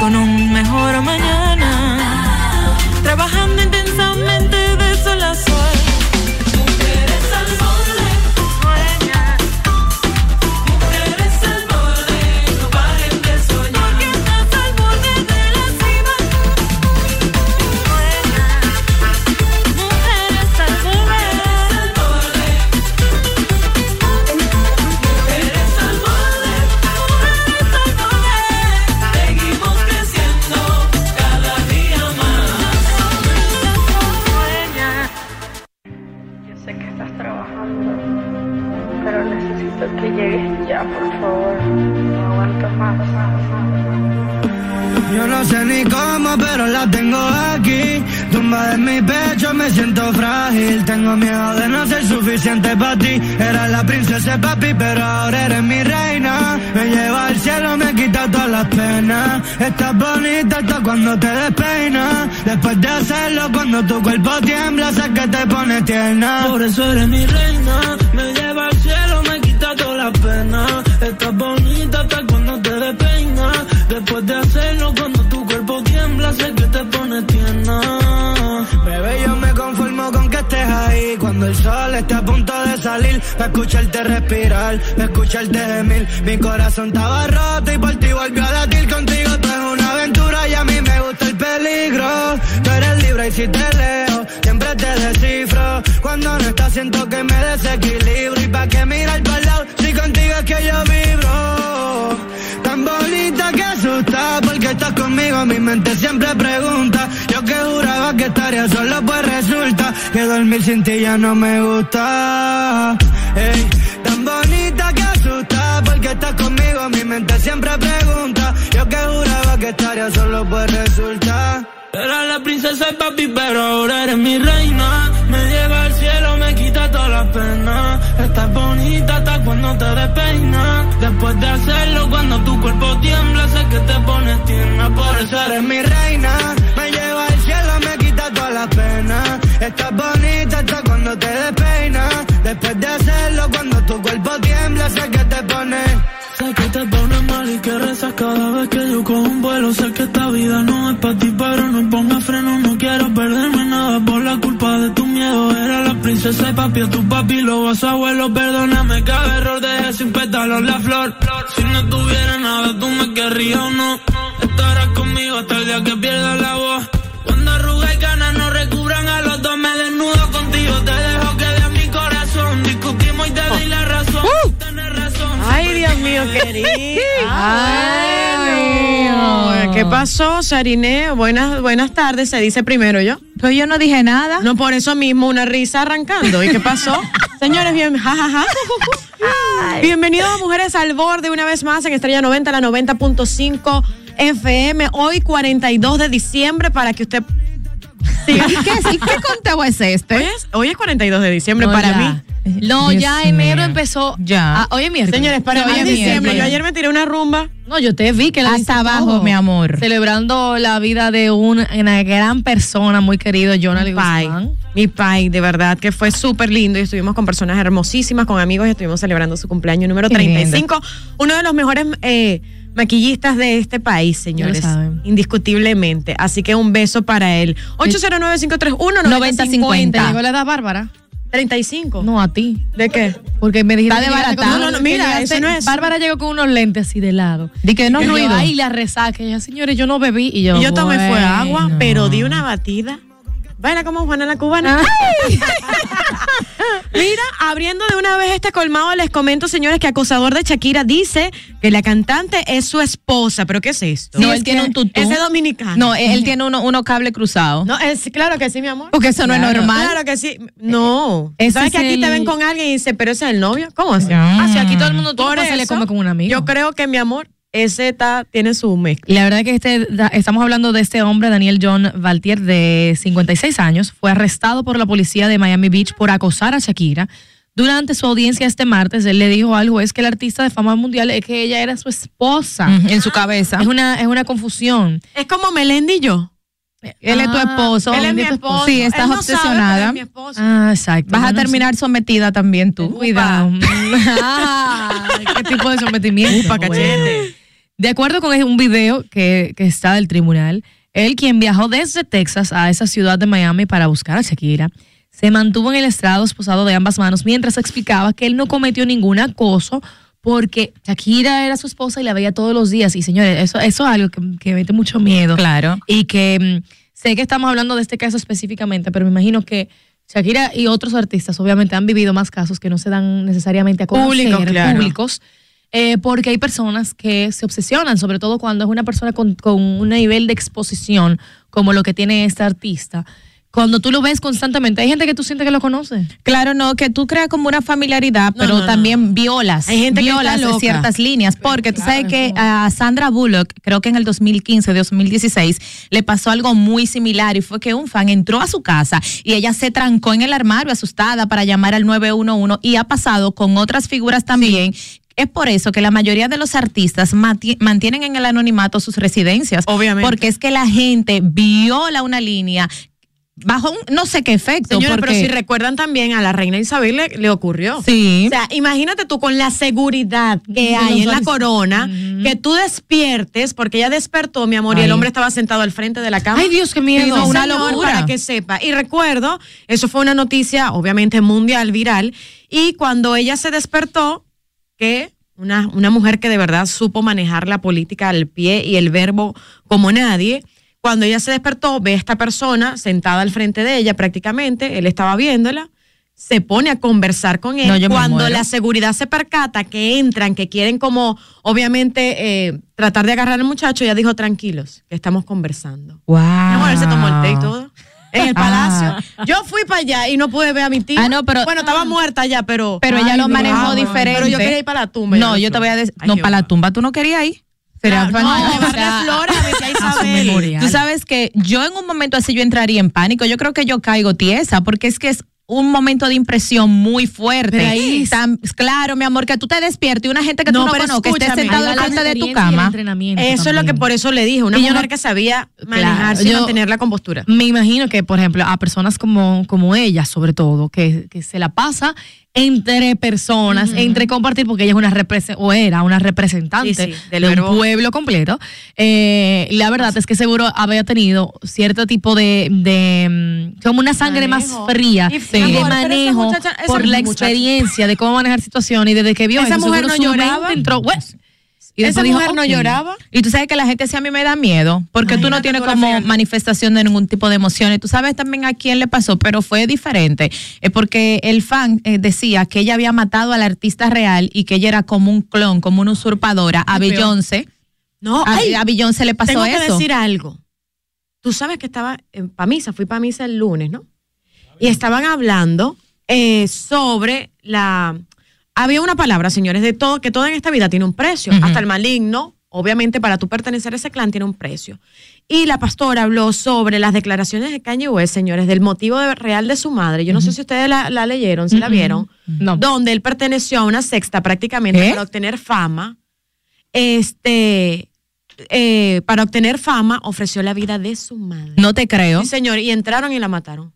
Con un mejor mañana, Tumba en mi pecho, me siento frágil. Tengo miedo de no ser suficiente para ti. Era la princesa papi, pero ahora eres mi reina. Me lleva al cielo, me quita todas las penas. Estás bonita hasta cuando te despeinas. Después de hacerlo, cuando tu cuerpo tiembla, sé que te pone tierna. Por eso eres mi reina, me lleva al cielo, me quita toda la pena. Estás bonita hasta cuando te despeinas. Después de hacerlo, cuando tu cuerpo tiembla, sé que te pone tierna. Bebé, yo me conformo con que estés ahí. Cuando el sol esté a punto de salir, para escucharte respirar, para escucharte gemir. Mi corazón estaba roto y por ti volvió a latir contigo. Tú es una aventura y a mí me gusta el peligro. Tú eres libre y si te leo, siempre te descifro. Cuando no estás, siento que me desequilibro. Y pa' qué mirar para el lado, si contigo es que yo vibro. Porque estás conmigo, mi mente siempre pregunta. Yo que juraba que estaría solo, pues resulta que dormir sin ti ya no me gusta. Ey, tan bonita que asusta, porque estás conmigo, mi mente siempre pregunta. Yo que juraba que estaría solo, pues resulta. Era la princesa de papi, pero ahora eres mi reina. Me lleva al cielo, me quita todas las penas. Cuando te despeinas. Después de hacerlo, cuando tu cuerpo tiembla, sé que te pones tierna. Por eso eres mi reina, me lleva al cielo, me quita todas las penas. Estás bonita hasta cuando te despeinas. Después de hacerlo, cuando tu cuerpo tiembla, sé que te pone. Sé que te pones mal y que rezas cada vez que yo cojo un vuelo. Sé que esta vida no es para ti, pero no ponga princesa de papi, a tu papi lo vas a abuelo. Perdóname cada error, dejé sin pétalos la flor. Si no tuviera nada, tú me querrías o no. Estarás conmigo hasta el día que pierda la voz. Mío, querido. Ay, ¿Qué pasó, Sarine? Buenas, buenas tardes, se dice primero yo. Pues yo no dije nada. No, por eso mismo, una risa arrancando. ¿Y qué pasó? Señores, bien, jajaja. Bienvenidos a Mujeres al Borde una vez más en Estrella 90, la 90.5 FM. Hoy 42 de diciembre para que usted... ¿Y qué, y qué conteo es este? Hoy es, hoy es 42 de diciembre No, para ya. mí. No, Dios ya enero empezó. Ya. Ah, hoy es miércoles. Señores, para hoy es diciembre. miércoles. Yo ayer me tiré una rumba. No, yo te vi que la Hasta abajo, todo. mi amor. Celebrando la vida de una, una gran persona muy querido, Jonathan pai, Guzmán. mi pai, de verdad que fue súper lindo y estuvimos con personas hermosísimas, con amigos y estuvimos celebrando su cumpleaños número Qué 35. Uno de los mejores eh, maquillistas de este país, señores, saben. indiscutiblemente. Así que un beso para él. 809-531-9050. ¿Llegó la edad Bárbara? 35. No, a ti. ¿De qué? Porque me dijiste Está desbaratado. No, unos- no, mira, eso no es- Bárbara llegó con unos lentes así de lado. Di que no ruido. Ay, la resaca. Ella, señores, yo no bebí. Y yo, Y yo tomé fue agua, pero di una batida. Baila como Juana la cubana. Mira, abriendo de una vez este colmado, les comento, señores, que acosador de Shakira dice que la cantante es su esposa. ¿Pero qué es esto? No, él tiene un tutú. Ese dominicano. No, él tiene uno, uno cable cruzado. No, es, claro que sí, mi amor. Porque eso no es normal. Claro que sí. No. Ese ¿Sabes es que aquí te ven con alguien y dicen, pero ese es el novio? ¿Cómo así? Ah, sí, aquí todo el mundo no se le come con un amigo. Yo creo que mi amor, ese tiene su mezcla. La verdad que este, estamos hablando de este hombre, Daniel John Valtier, de 56 años, fue arrestado por la policía de Miami Beach por acosar a Shakira. Durante su audiencia este martes, él le dijo al juez que el artista de fama mundial es que ella era su esposa. En su cabeza. Es una, es una confusión. Es como Melendi y yo. Él es tu Ah, esposo. él es mi esposo. Sí, estás no obsesionada. es mi esposo. Ah, exacto. Vas a terminar sometida también tú. Cuidado. Ah, ¿Qué tipo de sometimiento? Upa, cachete. De acuerdo con un video que, que está del tribunal, él quien viajó desde Texas a esa ciudad de Miami para buscar a Shakira, se mantuvo en el estrado esposado de ambas manos mientras explicaba que él no cometió ningún acoso porque Shakira era su esposa y la veía todos los días. Y señores, eso, eso es algo que, que mete mucho miedo. Claro. Y que mm, sé que estamos hablando de este caso específicamente, pero me imagino que Shakira y otros artistas obviamente han vivido más casos que no se dan necesariamente a conocer, claro. públicos, eh, porque hay personas que se obsesionan, sobre todo cuando es una persona con, con un nivel de exposición como lo que tiene este artista. Cuando tú lo ves constantemente, hay gente que tú sientes que lo conoce. Claro, no, que tú creas como una familiaridad, pero no, no. también violas. Hay gente que violas está de loca. ciertas líneas. Porque tú sabes que a Sandra Bullock, creo que en el 2015, 2016, le pasó algo muy similar y fue que un fan entró a su casa y ella se trancó en el armario asustada para llamar al 911 y ha pasado con otras figuras también. Es por eso que la mayoría de los artistas mantienen en el anonimato sus residencias. Obviamente. Porque es que la gente viola una línea bajo un no sé qué efecto. Señora, porque, pero si recuerdan también a la reina Isabel le, le ocurrió. Sí. O sea, imagínate tú con la seguridad que hay en la corona, que tú despiertes, porque ella despertó, mi amor, y el hombre estaba sentado al frente de la cama. Ay, Dios, qué miedo. Una señor, locura. Para que sepa. Y recuerdo, eso fue una noticia, obviamente mundial, viral, y cuando ella se despertó, que una, una mujer que de verdad supo manejar la política al pie y el verbo como nadie, cuando ella se despertó, ve a esta persona sentada al frente de ella prácticamente, él estaba viéndola, se pone a conversar con él. No, Cuando la seguridad se percata que entran, que quieren como, obviamente, eh, tratar de agarrar al muchacho, ella dijo, tranquilos, que estamos conversando. Wow. Él se tomó el té y todo. En el Ah. palacio. Yo fui para allá y no pude ver a mi tía. Ah, no, pero- Bueno, estaba muerta ya, pero. Pero ella lo manejó amor. diferente. Pero yo quería ir para la tumba. No, yo te voy a decir. No, para la tumba tú no querías ir. Para- no, o llevarle sea, flores a mi tía a su Isabel. memoria. Tú sabes que yo en un momento así yo entraría en pánico. Yo creo que yo caigo tiesa porque es que es un momento de impresión muy fuerte. Ahí- Tan- claro, mi amor, que tú te despiertes y una gente que No, tú no conoces esté al va la frente de tu y cama. Eso es lo que por eso le dije. Una Y mujer no- que sabía Claro, manejarse y yo- mantener la compostura. Me imagino que, por ejemplo, a personas como, como ella, sobre todo, que, que se la pasa entre personas, entre compartir, porque ella es una o era una representante Sí, sí, del de un verbo. pueblo completo. Eh, la verdad es que seguro había tenido cierto tipo de, de mm, como una sangre Manejo. más fría Y, de amor, manejo muchacha- por la muchacha- experiencia de cómo manejar situaciones y desde que vio Esa eso, mujer no lloraba. entró, "Pues", y Esa después dijo, mujer no lloraba. Y tú sabes que la gente sí a mí me da miedo, porque tú no tienes como manifestación de ningún tipo de emociones. Tú sabes también a quién le pasó, pero fue diferente. Es porque el fan eh, decía que ella había matado al artista real y que ella era como un clon, como una usurpadora. A. Beyoncé, No, a, ay, a Beyoncé le pasó tengo que eso. decir algo. Tú sabes que estaba en misa, fui para misa el lunes, ¿no? Y estaban hablando eh, sobre la... Había una palabra, señores, de todo, que todo en esta vida tiene un precio. Hasta el maligno, obviamente para tú pertenecer a ese clan tiene un precio. Y la pastora habló sobre las declaraciones de Kanye West, señores, del motivo de- real de su madre. Yo no sé si ustedes la, la leyeron, si la vieron. No. Donde él perteneció a una sexta prácticamente ¿Qué? para obtener fama. Este, eh, para obtener fama, ofreció la vida de su madre. No te creo. Sí, señor, y entraron y la mataron.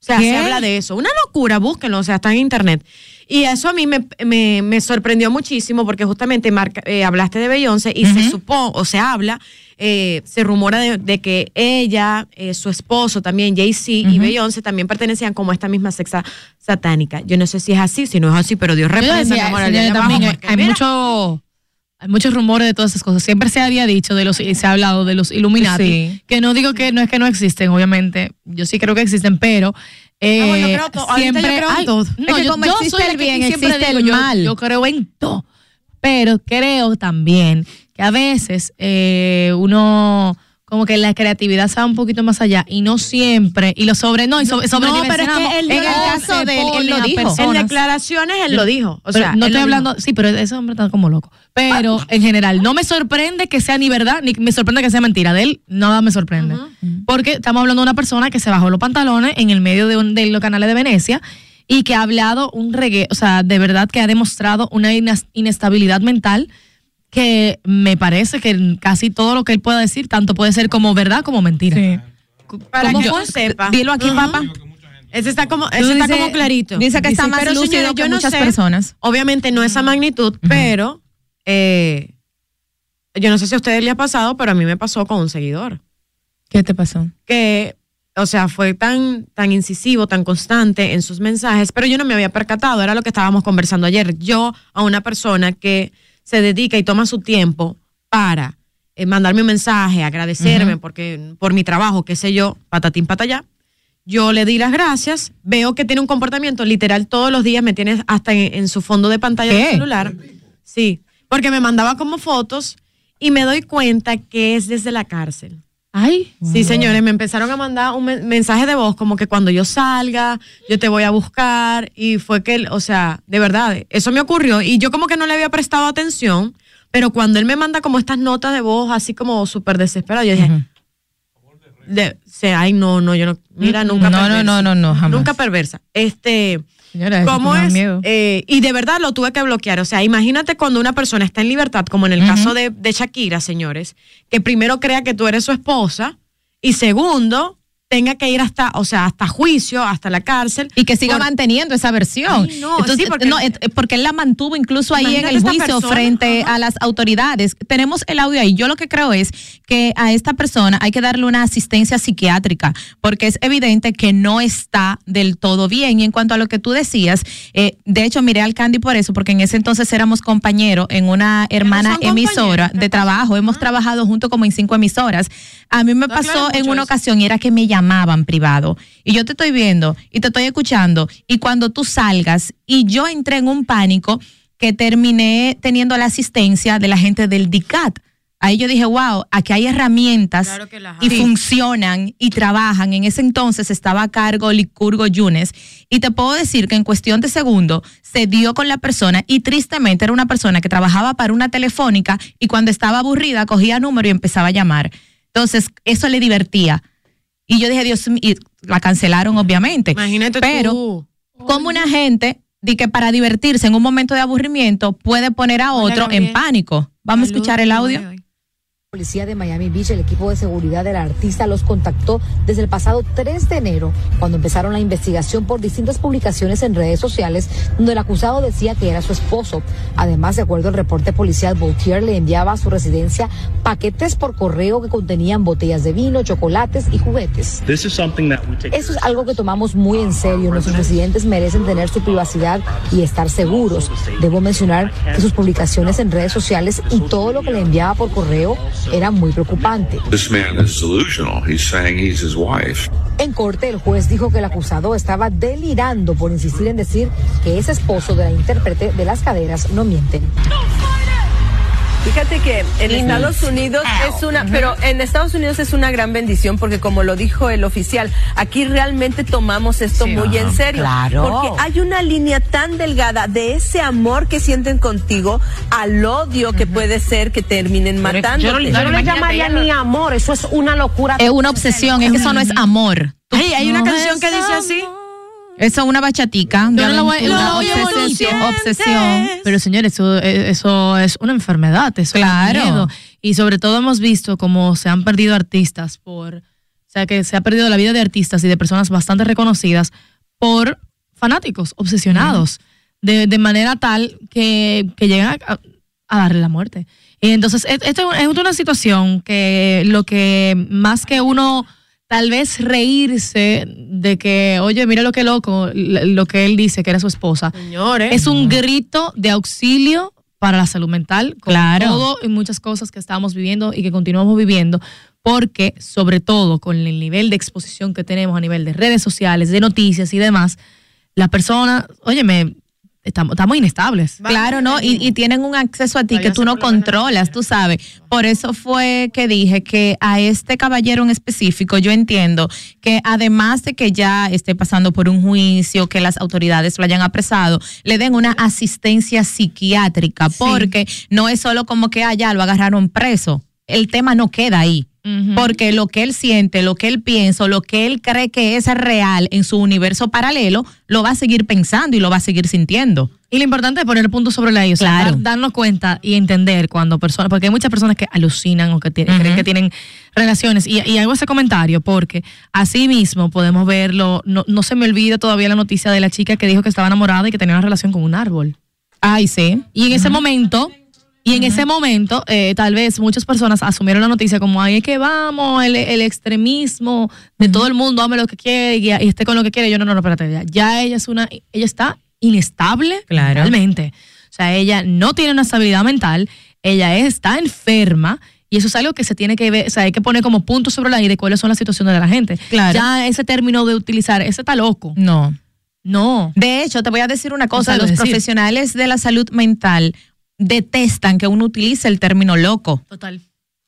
O sea, ¿Qué? se habla de eso. Una locura, búsquenlo, o sea, está en internet. Y eso a mí me, me- me sorprendió muchísimo porque justamente marca- eh, hablaste de Beyoncé y se supo, o se habla, eh, se rumora de, de que ella, eh, su esposo también, Jay-Z y Beyoncé también pertenecían como a esta misma sexa satánica. Yo no sé si es así, si no es así, pero Dios reprenda, decía, también abajo, hay, mucho hay muchos rumores de todas esas cosas. Siempre se había dicho de los y se ha hablado de los Illuminati, Sí. que no digo que no es que no existen, obviamente, yo sí creo que existen, pero Eh, Ah, bueno, yo creo todo. Ahorita yo creo en ay, todo. no, Es que yo, como yo existe soy el bien, siempre existe digo, el yo- mal. Yo, creo en todo. Pero creo también que a veces eh, uno como que la creatividad se va un poquito más allá y no siempre y lo sobre no y sobre, No, pero es que él En el caso de él, él lo dijo. En declaraciones él lo dijo. O Pero sea, no estoy hablando, dijo. sí, pero ese hombre está como loco. Pero en general, no me sorprende que sea ni verdad, ni me sorprende que sea mentira. De él, nada me sorprende. Porque estamos hablando de una persona que se bajó los pantalones en el medio de, un- de los canales de Venecia y que ha hablado un reggae, o sea, de verdad que ha demostrado una inestabilidad mental que me parece que casi todo lo que él pueda decir, tanto puede ser como verdad como mentira. Para ¿Cómo que fue? tú sepas. Dilo aquí, papá. Ese está como, ese está como clarito. dice que está más pero, lúcido que yo no muchas sé, personas. Obviamente no esa magnitud, pero eh, yo no sé si a ustedes les ha pasado, pero a mí me pasó con un seguidor. ¿Qué te pasó? que, o sea, fue tan, tan incisivo, tan constante en sus mensajes, pero yo no me había percatado, era lo que estábamos conversando ayer. Yo a una persona que se dedica y toma su tiempo para eh, mandarme un mensaje, agradecerme porque, por mi trabajo, qué sé yo, patatín patallá, yo le di las gracias, veo que tiene un comportamiento literal todos los días, me tiene hasta en, en su fondo de pantalla del celular. Sí, porque me mandaba como fotos y me doy cuenta que es desde la cárcel. Ay, Sí, señores, me empezaron a mandar un men- mensaje de voz como que cuando yo salga, yo te voy a buscar y fue que, él, o sea, de verdad, eso me ocurrió y yo como que no le había prestado atención, pero cuando él me manda como estas notas de voz así como súper desesperado, yo dije, de- se- ay, no, no, yo no, mira, nunca No, no, perversa. no, no, no, jamás. Nunca perversa. Este, señora, ¿Cómo es? Eh, y de verdad lo tuve que bloquear. O sea, imagínate cuando una persona está en libertad, como en el caso de, de Shakira, señores, que primero crea que tú eres su esposa y segundo tenga que ir hasta, o sea, hasta juicio, hasta la cárcel. Y que siga por- manteniendo esa versión. Ay, no, sí, porque- no, eh, porque él la mantuvo incluso ahí en el juicio persona, frente ajá. a las autoridades. Tenemos el audio ahí. Yo lo que creo es que a esta persona hay que darle una asistencia psiquiátrica, porque es evidente que no está del todo bien. Y en cuanto a lo que tú decías, eh, de hecho miré al Candy por eso, porque en ese entonces éramos compañeros en una hermana emisora de trabajo. Hemos trabajado junto como en cinco emisoras. A mí me pasó en una eso. ocasión y era que me llamaban privado y yo te estoy viendo y te estoy escuchando y cuando tú salgas y yo entré en un pánico que terminé teniendo la asistencia de la gente del DICAT. Ahí yo dije, wow, aquí hay herramientas Claro y hay. funcionan y trabajan. En ese entonces estaba a cargo Licurgo Yunes y te puedo decir que en cuestión de segundos se dio con la persona y tristemente era una persona que trabajaba para una telefónica y cuando estaba aburrida cogía número y empezaba a llamar. Entonces eso le divertía. Y yo dije, Dios mío, y la cancelaron obviamente. Imagínate Pero tú. como una gente de que para divertirse en un momento de aburrimiento puede poner a Hola, otro en pánico. Vamos a escuchar el audio. Policía de Miami Beach, el equipo de seguridad del artista los contactó desde el pasado 3 de enero, cuando empezaron la investigación por distintas publicaciones en redes sociales, donde el acusado decía que era su esposo. Además, de acuerdo al reporte policial, Bautier le enviaba a su residencia paquetes por correo que contenían botellas de vino, chocolates y juguetes. Eso es algo que tomamos muy en serio. Nuestros residentes merecen tener su privacidad y estar seguros. Debo mencionar que sus publicaciones en redes sociales y todo lo que le enviaba por correo era muy preocupante. This man is delusional. He's saying he's his wife. En corte, el juez dijo que el acusado estaba delirando por insistir en decir que es esposo de la intérprete de las caderas no mienten. Fíjate que en Estados Unidos es una, pero en Estados Unidos es una gran bendición porque como lo dijo el oficial, aquí realmente tomamos esto muy en serio. claro. Porque hay una línea tan delgada de ese amor que sienten contigo al odio que puede ser que terminen matándote. Yo no, yo no le llamaría ni amor, eso es una locura. Es una obsesión, eso no es amor. Ay, hay una No canción es que dice así. Eso es una bachatica de Yo no la voy- no, obsesión, obsesión. Pero señores, eso, eh, eso es una enfermedad, eso Claro. es miedo. Y sobre todo hemos visto cómo se han perdido artistas por, o sea, que se ha perdido la vida de artistas y de personas bastante reconocidas por fanáticos, obsesionados, de, de manera tal que, que llegan a, a darle la muerte. Y entonces, es- esto es una situación que lo que más que uno tal vez reírse de que, oye, mira lo que loco, lo que él dice que era su esposa. Señores. Es un grito de auxilio para la salud mental, con Claro. todo y muchas cosas que estamos viviendo y que continuamos viviendo, porque sobre todo con el nivel de exposición que tenemos a nivel de redes sociales, de noticias y demás, la persona, óyeme, estamos, estamos inestables. Claro, ¿no? Y, y tienen un acceso a ti que tú no controlas, tú sabes. Por eso fue que dije que a este caballero en específico yo entiendo que además de que ya esté pasando por un juicio, que las autoridades lo hayan apresado, le den una asistencia psiquiátrica, porque no es solo como que allá lo agarraron preso. El tema no queda ahí. Porque lo que él siente, lo que él piensa, lo que él cree que es real en su universo paralelo, lo va a seguir pensando y lo va a seguir sintiendo. Y lo importante es poner puntos sobre la I, o sea, Claro. dar- darnos cuenta y entender cuando personas, porque hay muchas personas que alucinan o que tienen- creen que tienen relaciones. Y, y hago ese comentario porque así mismo podemos verlo, no, no se me olvida todavía la noticia de la chica que dijo que estaba enamorada y que tenía una relación con un árbol. Ay, sí. Y en ese momento, y en ese momento, eh, tal vez muchas personas asumieron la noticia como, ay, es que vamos, el, el extremismo de todo el mundo, ame lo que quiere y, y esté con lo que quiere. Yo, no, no, no, espérate, ya, ya ella es una, ella está inestable Claro. realmente. O sea, ella no tiene una estabilidad mental, ella está enferma. Y eso es algo que se tiene que ver, o sea, hay que poner como puntos sobre la I de cuáles son las situaciones de la gente. Claro. Ya ese término de utilizar, ese está loco. No. No. De hecho, te voy a decir una cosa, los decir. profesionales de la salud mental detestan que uno utilice el término loco. Total.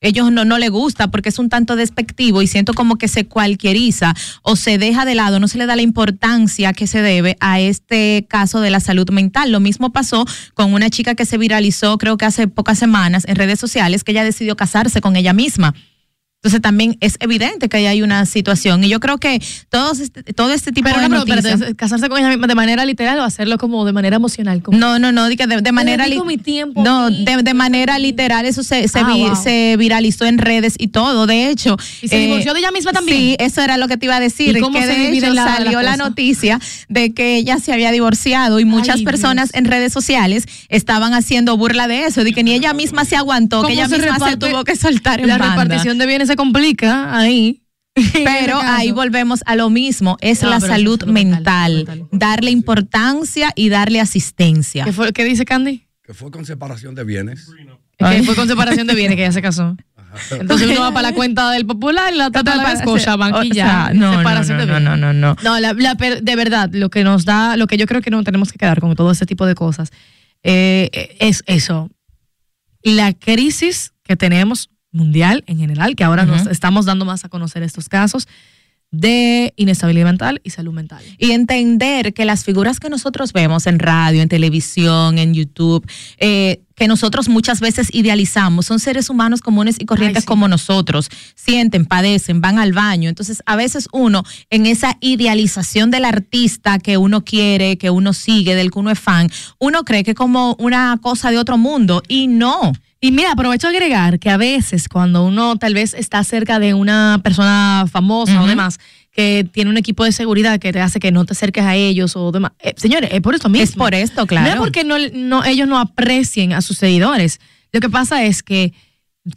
Ellos no, no le gusta porque es un tanto despectivo y siento como que se cualquieriza o se deja de lado, no se le da la importancia que se debe a este caso de la salud mental. Lo mismo pasó con una chica que se viralizó creo que hace pocas semanas en redes sociales que ella decidió casarse con ella misma. Entonces también es evidente que ahí hay una situación y yo creo que todos este, todo este tipo Pero de no, pero casarse con ella misma de manera literal o hacerlo como de manera emocional. Como, No, no, no, de, de, manera li- mi tiempo no, de, de manera literal eso se, se, Ah, vi- wow. se viralizó en redes y todo. De hecho, ¿Y se divorció de ella misma también? Sí, eso era lo que te iba a decir. ¿Y que se de hecho la- salió la, noticia de que ella se había divorciado y muchas Ay, personas Dios. en redes sociales estaban haciendo burla de eso, de que ni ella misma se aguantó, que ¿Cómo ella misma se tuvo que soltar en La banda. repartición de bienes se complica ahí. Pero ahí volvemos a lo mismo, es No, la salud es mental, darle importancia y darle asistencia. ¿Qué, fue, ¿Qué dice Candy? Que fue con separación de bienes. Que fue con separación de bienes que ella se casó. Entonces uno va para la cuenta del popular y la otra para la escocha, banquilla. O sea, no, no, no, de no, no, no, no. No, la- de verdad, lo que nos da, lo que yo creo que no tenemos que quedar con todo este tipo de cosas, eh, es eso. La crisis que tenemos mundial en general, que ahora nos estamos dando más a conocer estos casos de inestabilidad mental y salud mental. Y entender que las figuras que nosotros vemos en radio, en televisión, en YouTube, eh, que nosotros muchas veces idealizamos, son seres humanos comunes y corrientes como nosotros. Sienten, padecen, van al baño. Entonces, a veces uno, en esa idealización del artista que uno quiere, que uno sigue, del que uno es fan, uno cree que es como una cosa de otro mundo y no. Y mira, aprovecho a agregar que a veces cuando uno tal vez está cerca de una persona famosa o demás, que tiene un equipo de seguridad que te hace que no te acerques a ellos o demás. eh, señores, es por esto mismo. Es por esto, claro. No es porque no, no, ellos no aprecien a sus seguidores. Lo que pasa es que,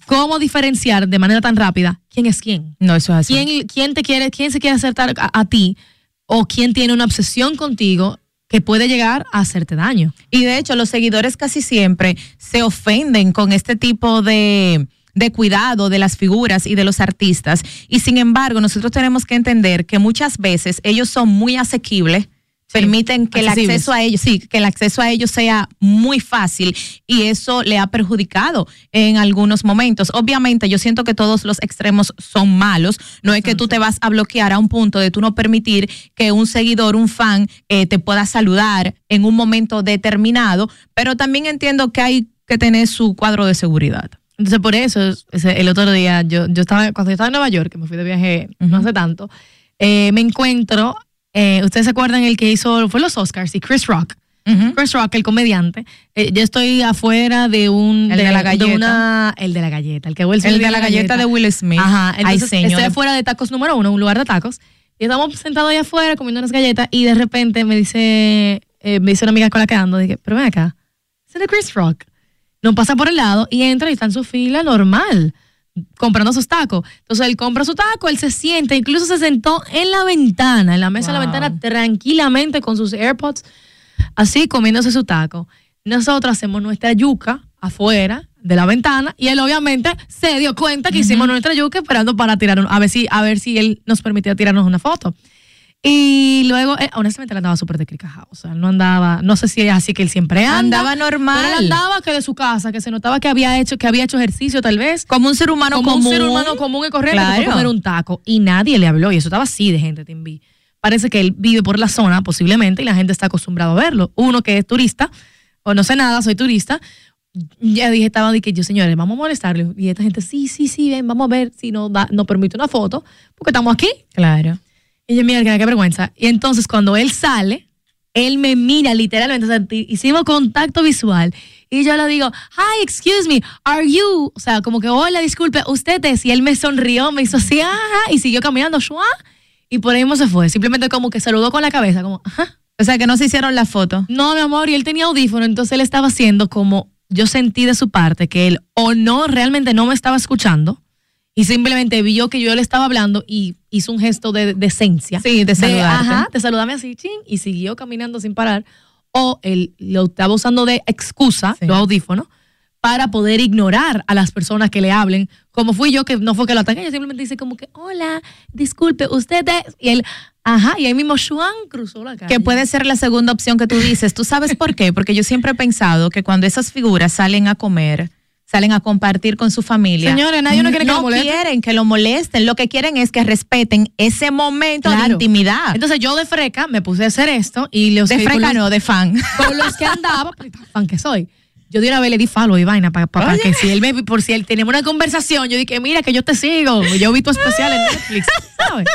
¿cómo diferenciar de manera tan rápida quién es quién? No, eso es así. ¿Quién, quién te quiere, quién se quiere acercar a, a ti o quién tiene una obsesión contigo que puede llegar a hacerte daño? Y de hecho, los seguidores casi siempre se ofenden con este tipo de, de cuidado de las figuras y de los artistas. Y sin embargo, nosotros tenemos que entender que muchas veces ellos son muy asequibles. Permiten que el acceso a ellos, sí, que el acceso a ellos sea muy fácil y eso le ha perjudicado en algunos momentos. Obviamente, yo siento que todos los extremos son malos. No es que tú te vas a bloquear a un punto de tú no permitir que un seguidor, un fan, eh, te pueda saludar en un momento determinado, pero también entiendo que hay que tener su cuadro de seguridad. Entonces, por eso, el otro día, yo, yo estaba, cuando yo estaba en Nueva York, que me fui de viaje no hace tanto, eh, me encuentro, eh, ustedes se acuerdan el que hizo, fue los Oscars, y Chris Rock. Chris Rock, el comediante. Eh, yo estoy afuera de un. El de la galleta. una- el de la galleta, el que Will Smith El de la galleta de Will Smith. Ajá, Ay, entonces señor. estoy afuera de tacos número uno, un lugar de tacos. Y estamos sentados allá afuera comiendo unas galletas y de repente me dice, eh, me dice una amiga con la que ando, dije, pero ven acá, ese es de Chris Rock. No pasa por el lado y entra y está en su fila normal, comprando sus tacos. Entonces él compra su taco, él se siente, incluso se sentó en la ventana, en la mesa de la ventana, tranquilamente con sus AirPods, así comiéndose su taco. Nosotros hacemos nuestra yuca afuera de la ventana y él obviamente se dio cuenta que hicimos nuestra yuca esperando para tirar un- a ver si a ver si él nos permitía tirarnos una foto. Y luego, eh, honestamente, él andaba súper decricajado. O sea, él no andaba, no sé si es así que él siempre anda. Andaba normal. Pero él andaba que de su casa, que se notaba que había hecho, que había hecho ejercicio tal vez. Como un ser humano Como común. un ser humano común y corriente que fue a Claro. comer un taco. Y nadie le habló. Y eso estaba así de gente, Timbi. Parece que él vive por la zona, posiblemente, y la gente está acostumbrado a verlo. Uno que es turista, o no sé nada, soy turista. Ya dije, estaba de que yo, señores, vamos a molestarle. Y esta gente, sí, sí, sí, ven, vamos a ver si nos da, nos permite una foto, porque estamos aquí. Claro. Y yo, mira, qué vergüenza. Y entonces cuando él sale, él me mira literalmente, o sea, hicimos contacto visual. Y yo le digo, hi, excuse me, are you? O sea, como que, hola, disculpe, usted es. Y él me sonrió, me hizo así, ajá, y siguió caminando, shua, y por ahí mismo se fue. Simplemente como que saludó con la cabeza, como, ajá. O sea, que no se hicieron la foto. No, mi amor, y él tenía audífono, entonces él estaba haciendo como, yo sentí de su parte que él o no, realmente no me estaba escuchando, y simplemente vio que yo le estaba hablando y hizo un gesto de decencia. Sí, de saludarte. ajá, de saludarme así, ching, y siguió caminando sin parar. O él lo estaba usando de excusa, los audífonos, para poder ignorar a las personas que le hablen, como fui yo, que no fue que lo ataqué, yo simplemente dice como que, hola, disculpe, usted es, y él, ajá, y ahí mismo Shuan cruzó la calle. Que puede ser la segunda opción que tú dices. ¿Tú sabes por qué? Porque yo siempre he pensado que cuando esas figuras salen a comer, salen a compartir con su familia. Señores, nadie no quiere que lo molesten. quieren que lo molesten. Lo que quieren es que respeten ese momento de intimidad. Entonces yo de freca me puse a hacer esto y los de freca los- no, de fan. con los que andaba, fan que soy. Yo de una vez le di follow y vaina para que si él me, por si él tenemos una conversación, yo dije, mira que yo te sigo, yo vi tu especial en Netflix, ¿sabes?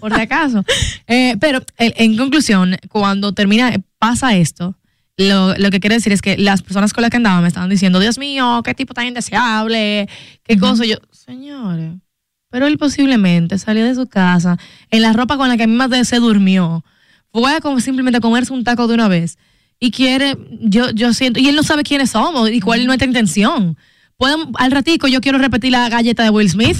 Por si acaso. Eh, pero en conclusión, cuando termina, pasa esto, lo, lo que quiero decir es que las personas con las que andaba me estaban diciendo, Dios mío, qué tipo tan indeseable, qué cosa. Yo, señores, pero él posiblemente salió de su casa en la ropa con la que a mí más se durmió. Fue a como simplemente a comerse un taco de una vez. Y quiere, yo, yo siento, y él no sabe quiénes somos y cuál es nuestra intención. Pueden, al ratico yo quiero repetir la galleta de Will Smith,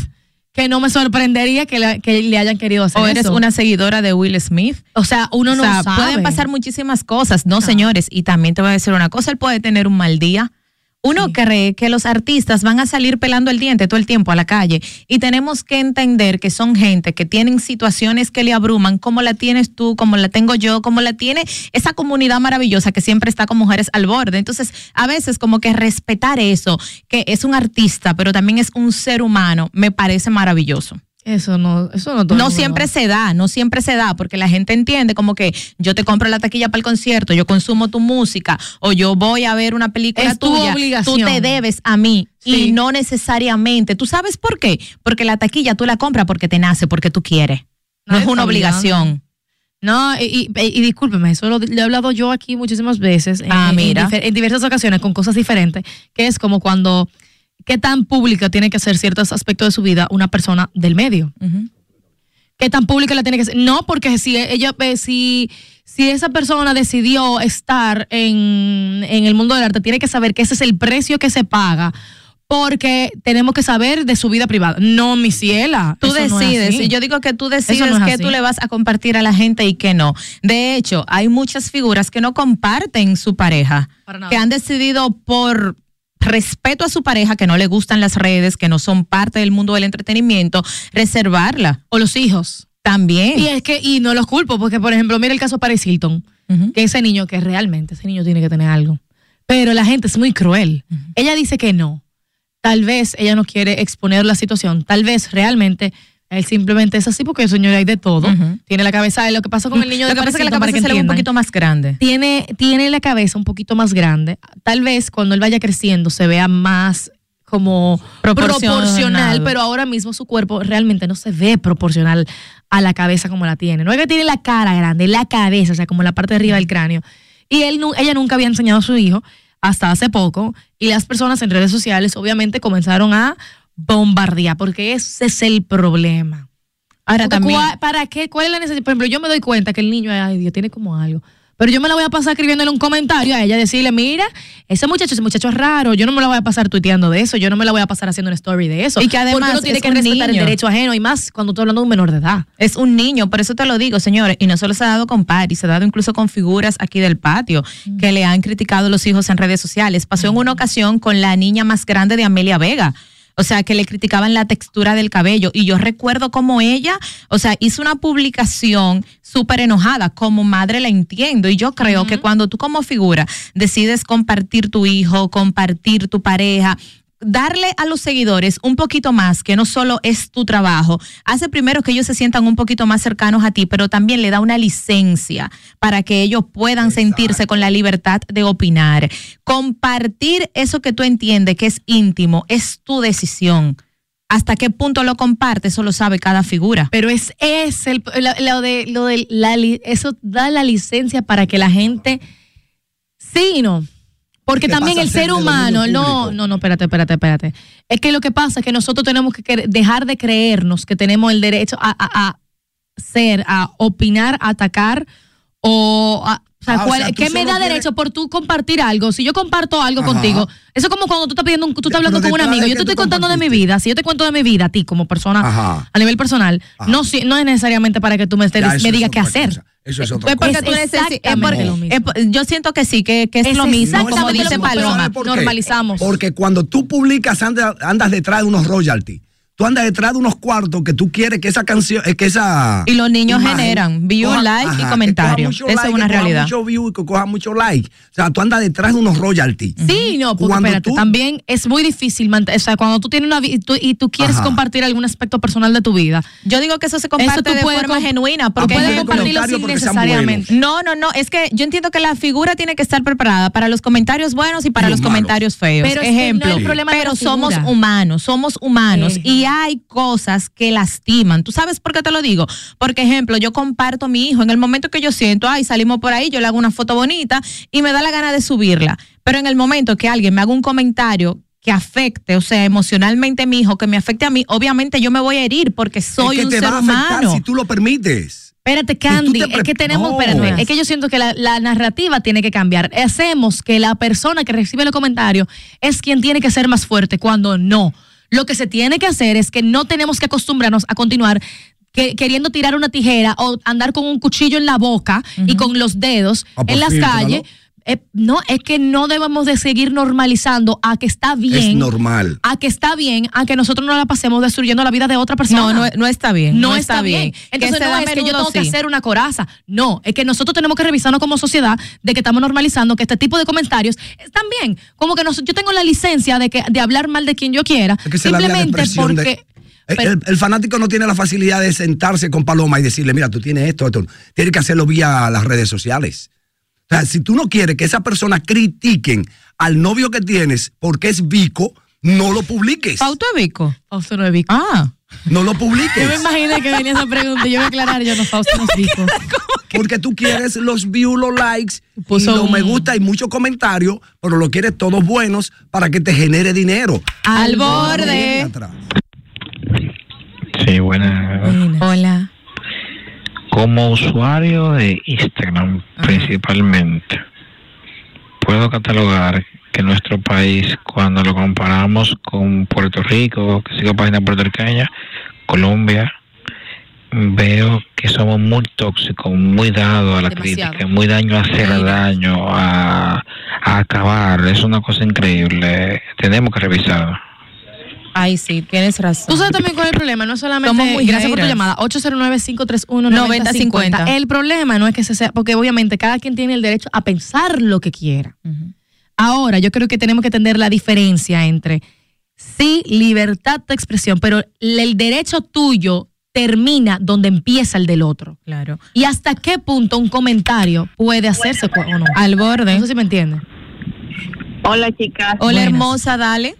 que no me sorprendería que, la- que le hayan querido hacer O eres eso. una seguidora de Will Smith. O sea, uno no O sea, sabe. pueden pasar muchísimas cosas, no, señores. Y también te voy a decir una cosa, él puede tener un mal día. Uno cree que los artistas van a salir pelando el diente todo el tiempo a la calle y tenemos que entender que son gente que tienen situaciones que le abruman, como la tienes tú, como la tengo yo, como la tiene esa comunidad maravillosa que siempre está con mujeres al borde. Entonces, a veces como que respetar eso, que es un artista, pero también es un ser humano, me parece maravilloso. Eso no, eso no todo No siempre se da, no siempre se da, porque la gente entiende como que yo te compro la taquilla para el concierto, yo consumo tu música, o yo voy a ver una película Es tu tuya, obligación. tú te debes a mí. Sí. Y no necesariamente. ¿Tú sabes por qué? Porque la taquilla tú la compras porque te nace, porque tú quieres. No es una obligación. No, y, y, y discúlpeme, eso lo, lo he hablado yo aquí muchísimas veces, Ah, en, mira. en diversas ocasiones con cosas diferentes, que es como cuando, qué tan pública tiene que ser ciertos aspectos de su vida una persona del medio. ¿Qué tan pública la tiene que ser? No, porque si ella, eh, si, si esa persona decidió estar en, en el mundo del arte, tiene que saber que ese es el precio que se paga. Porque tenemos que saber de su vida privada. No, mi ciela. Tú eso decides. y yo digo que tú decides no qué tú le vas a compartir a la gente y qué no. De hecho, hay muchas figuras que no comparten su pareja, que han decidido por respeto a su pareja, que no le gustan las redes, que no son parte del mundo del entretenimiento, reservarla. O los hijos. También. Y es que, y no los culpo, porque por ejemplo, mira el caso de Paris Hilton, que ese niño, que realmente ese niño tiene que tener algo. Pero la gente es muy cruel. Ella dice que no. Tal vez ella no quiere exponer la situación. Tal vez realmente él simplemente es así porque el señor hay de todo. Tiene la cabeza de lo que pasa con el niño Lo de que pasa es que la cabeza se le ve un poquito más grande. Tiene, tiene la cabeza un poquito más grande. Tal vez cuando él vaya creciendo se vea más como Proporcionado. proporcional, pero ahora mismo su cuerpo realmente no se ve proporcional a la cabeza como la tiene. No es que tiene la cara grande, la cabeza, o sea, como la parte de arriba del cráneo. Y él, ella nunca había enseñado a su hijo hasta hace poco. Y las personas en redes sociales obviamente comenzaron a bombardear, porque ese es el problema. Ahora Porque también. ¿cuál- ¿Para qué? ¿Cuál es la necesidad? Por ejemplo, yo me doy cuenta que el niño, ay Dios, tiene como algo. Pero yo me la voy a pasar escribiéndole un comentario a ella, decirle, mira, ese muchacho, ese muchacho es raro, yo no me la voy a pasar tuiteando de eso, yo no me la voy a pasar haciendo una story de eso. Y que además uno tiene es que un respetar niño. el derecho ajeno y más cuando estoy hablando de un menor de edad. Es un niño, por eso te lo digo, señores, y no solo se ha dado con Pari, se ha dado incluso con figuras aquí del patio que le han criticado los hijos en redes sociales. Pasó en una ocasión con la niña más grande de Amelia Vega. O sea, que le criticaban la textura del cabello. Y yo recuerdo como ella, o sea, hizo una publicación súper enojada. Como madre la entiendo. Y yo creo que cuando tú como figura decides compartir tu hijo, compartir tu pareja, darle a los seguidores un poquito más, que no solo es tu trabajo, hace primero que ellos se sientan un poquito más cercanos a ti, pero también le da una licencia para que ellos puedan sentirse con la libertad de opinar. Compartir eso que tú entiendes que es íntimo es tu decisión. Hasta qué punto lo compartes, eso lo sabe cada figura. Pero es, es el, lo, lo de, lo de la, eso da la licencia para que la gente, sí y no. Porque ¿Qué también el ser humano, no, no, no, espérate, espérate, espérate. Es que lo que pasa es que nosotros tenemos que dejar de creernos que tenemos el derecho a, a- a ser, a opinar, a atacar o a- o sea, Ah, o ¿cuál- sea, tú ¿qué me da quieres- derecho por tú compartir algo? Si yo comparto algo Ajá. contigo, eso es como cuando tú estás pidiendo, un- tú estás hablando con un amigo, yo te estoy contando de mi vida, si yo te cuento de mi vida a ti como persona Ajá. a nivel personal, no, es necesariamente para que tú me, estés- Ya, me digas qué hacer. cosa. Eso es otra Es porque cosa. tú es porque- lo mismo. yo siento que sí, que, que es, Es lo mismo, como dice Paloma. ¿Sabe por? Normalizamos. Porque cuando tú publicas, andas, andas detrás de unos royalties. Tú andas detrás de unos cuartos que tú quieres que esa canción, eh, que esa. Y los niños imagen generan view, coja- like y ajá, que comentario. coja mucho Esa es una que coja realidad. mucho view y que coja mucho like. O sea, tú andas detrás de unos royalties. Sí, no, porque Cuando espérate, tú- también es muy difícil mant- o sea, cuando tú tienes una y tú, y tú quieres Ajá. compartir algún aspecto personal de tu vida. Yo digo que eso se comparte tú de puedes forma genuina. Porque puedes compartirlo comentarios sin necesariamente. No, no, no. Es que yo entiendo que la figura tiene que estar preparada para los comentarios buenos y para Y los comentarios feos. Pero es que no Ejemplo. hay problema de pero somos humanos, somos humanos Sí. y hay cosas que lastiman. ¿Tú sabes por qué te lo digo? Porque, ejemplo, yo comparto a mi hijo. En el momento que yo siento, ay, salimos por ahí, yo le hago una foto bonita y me da la gana de subirla. Pero en el momento que alguien me haga un comentario que afecte, o sea, emocionalmente a mi hijo, que me afecte a mí, obviamente yo me voy a herir porque soy es que un te ser va a afectar humano. si tú lo permites. Espérate, Candy, es que tenemos, No. espérate, es que yo siento que la, la narrativa tiene que cambiar. Hacemos que la persona que recibe el comentario es quien tiene que ser más fuerte, cuando no. Lo que se tiene que hacer es que no tenemos que acostumbrarnos a continuar que- queriendo tirar una tijera o andar con un cuchillo en la boca y con los dedos Ah, pues en las calles. Eh, no, es que no debemos de seguir normalizando a que está Es bien, normal. a que está bien, a que nosotros no la pasemos destruyendo la vida de otra persona. No, no, no está bien. No, está, bien. Entonces no es que yo tengo que hacer una coraza. No, es que nosotros tenemos que revisarnos como sociedad de que estamos normalizando que este tipo de comentarios están bien. Como que nos- yo tengo la licencia de que de hablar mal de quien yo quiera, Es que simplemente de- porque pero- el- el fanático no tiene la facilidad de sentarse con Paloma y decirle, mira, tú tienes esto, esto. Tiene que hacerlo vía las redes sociales. O sea, si tú no quieres que esa persona critiquen al novio que tienes porque es Vico, no lo publiques. Fausto es Vico. Fausto no es Vico. Ah. No lo Yo me publiques. imaginé que venía esa pregunta y yo voy a aclarar, yo no, Fausto no es Vico. Porque tú quieres los views, los likes, Puso y los un- me gusta y muchos comentarios, pero lo quieres todos buenos para que te genere dinero. Al borde. atrás. Sí, buenas. Hola. Como usuario de Instagram principalmente, puedo catalogar que nuestro país, cuando lo comparamos con Puerto Rico, que sigo página puertorriqueña, Colombia, veo que somos muy tóxicos, muy dados a la Demasiado. crítica, muy daño a hacer daño, a, a acabar. Es una cosa increíble. Tenemos que revisar. Ay, sí, tienes razón. Tú sabes también cuál es el problema, no solamente. Somos muy gracias por tu llamada. 809-531-9050. 9050. El problema no es que se sea, porque obviamente cada quien tiene el derecho a pensar lo que quiera. Ahora, yo creo que tenemos que entender la diferencia entre sí, libertad de expresión, pero el derecho tuyo termina donde empieza el del otro. Claro. Y hasta qué punto un comentario puede hacerse cu- o no. Al borde. No sé si me entiendes. Hola chicas. Hola, Buenas. hermosa, dale.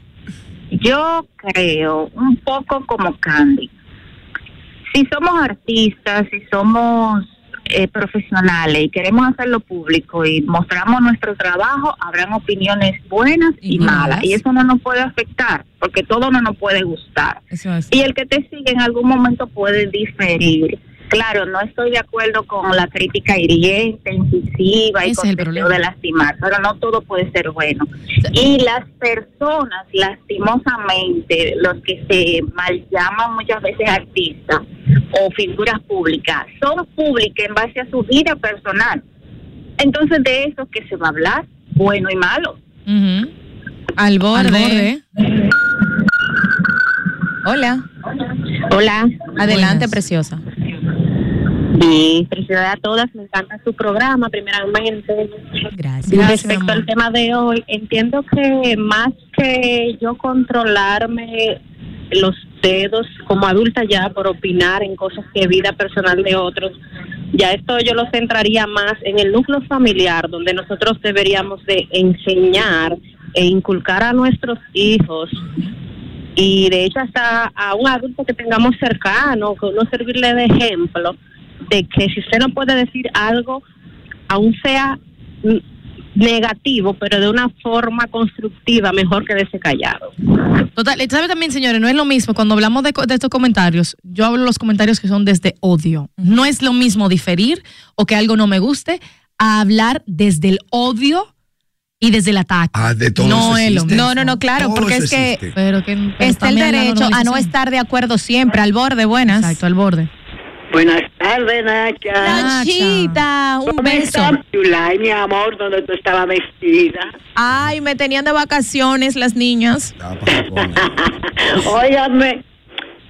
Yo creo un poco como Candy. Si somos artistas, si somos eh, profesionales y queremos hacerlo público y mostramos nuestro trabajo, habrán opiniones buenas y, Y malas. malas. Y eso no nos puede afectar, porque todo no nos puede gustar. Es. Y el que te sigue en algún momento puede diferir. Claro, no estoy de acuerdo con la crítica hiriente, incisiva y con el de lastimar, pero no todo puede ser bueno. Y las personas, lastimosamente, los que se mal llaman muchas veces artistas o figuras públicas, son públicas en base a su vida personal. Entonces, de eso es que se va a hablar, bueno y malo. Al borde. Al borde. Hola. Hola. Adelante, preciosa. Y felicidades a todas, me encanta su programa, primeramente. Gracias. Respecto al tema de hoy, entiendo que más que yo controlarme los dedos como adulta ya por opinar en cosas de vida personal de otros, ya esto yo lo centraría más en el núcleo familiar, donde nosotros deberíamos de enseñar e inculcar a nuestros hijos y de hecho hasta a un adulto que tengamos cercano, que uno servirle de ejemplo de que si usted no puede decir algo, aún sea negativo, pero de una forma constructiva, mejor que ese callado. Total, ¿sabe también, señores? No es lo mismo cuando hablamos de, co- de estos comentarios. Yo hablo de los comentarios que son desde odio. No es lo mismo diferir o que algo no me guste a hablar desde el odio y desde el ataque. Ah, de todo no es lo. No, no, no, claro, Todo porque es que existe. Pero que pero está el derecho a no estar de acuerdo siempre, al borde, buenas. Exacto, al borde. Buenas tardes, Nacha. Nachita, un ¿Cómo beso. estás, Yulai, mi amor, donde tú estabas vestida? Ay, me tenían de vacaciones las niñas. Óigame,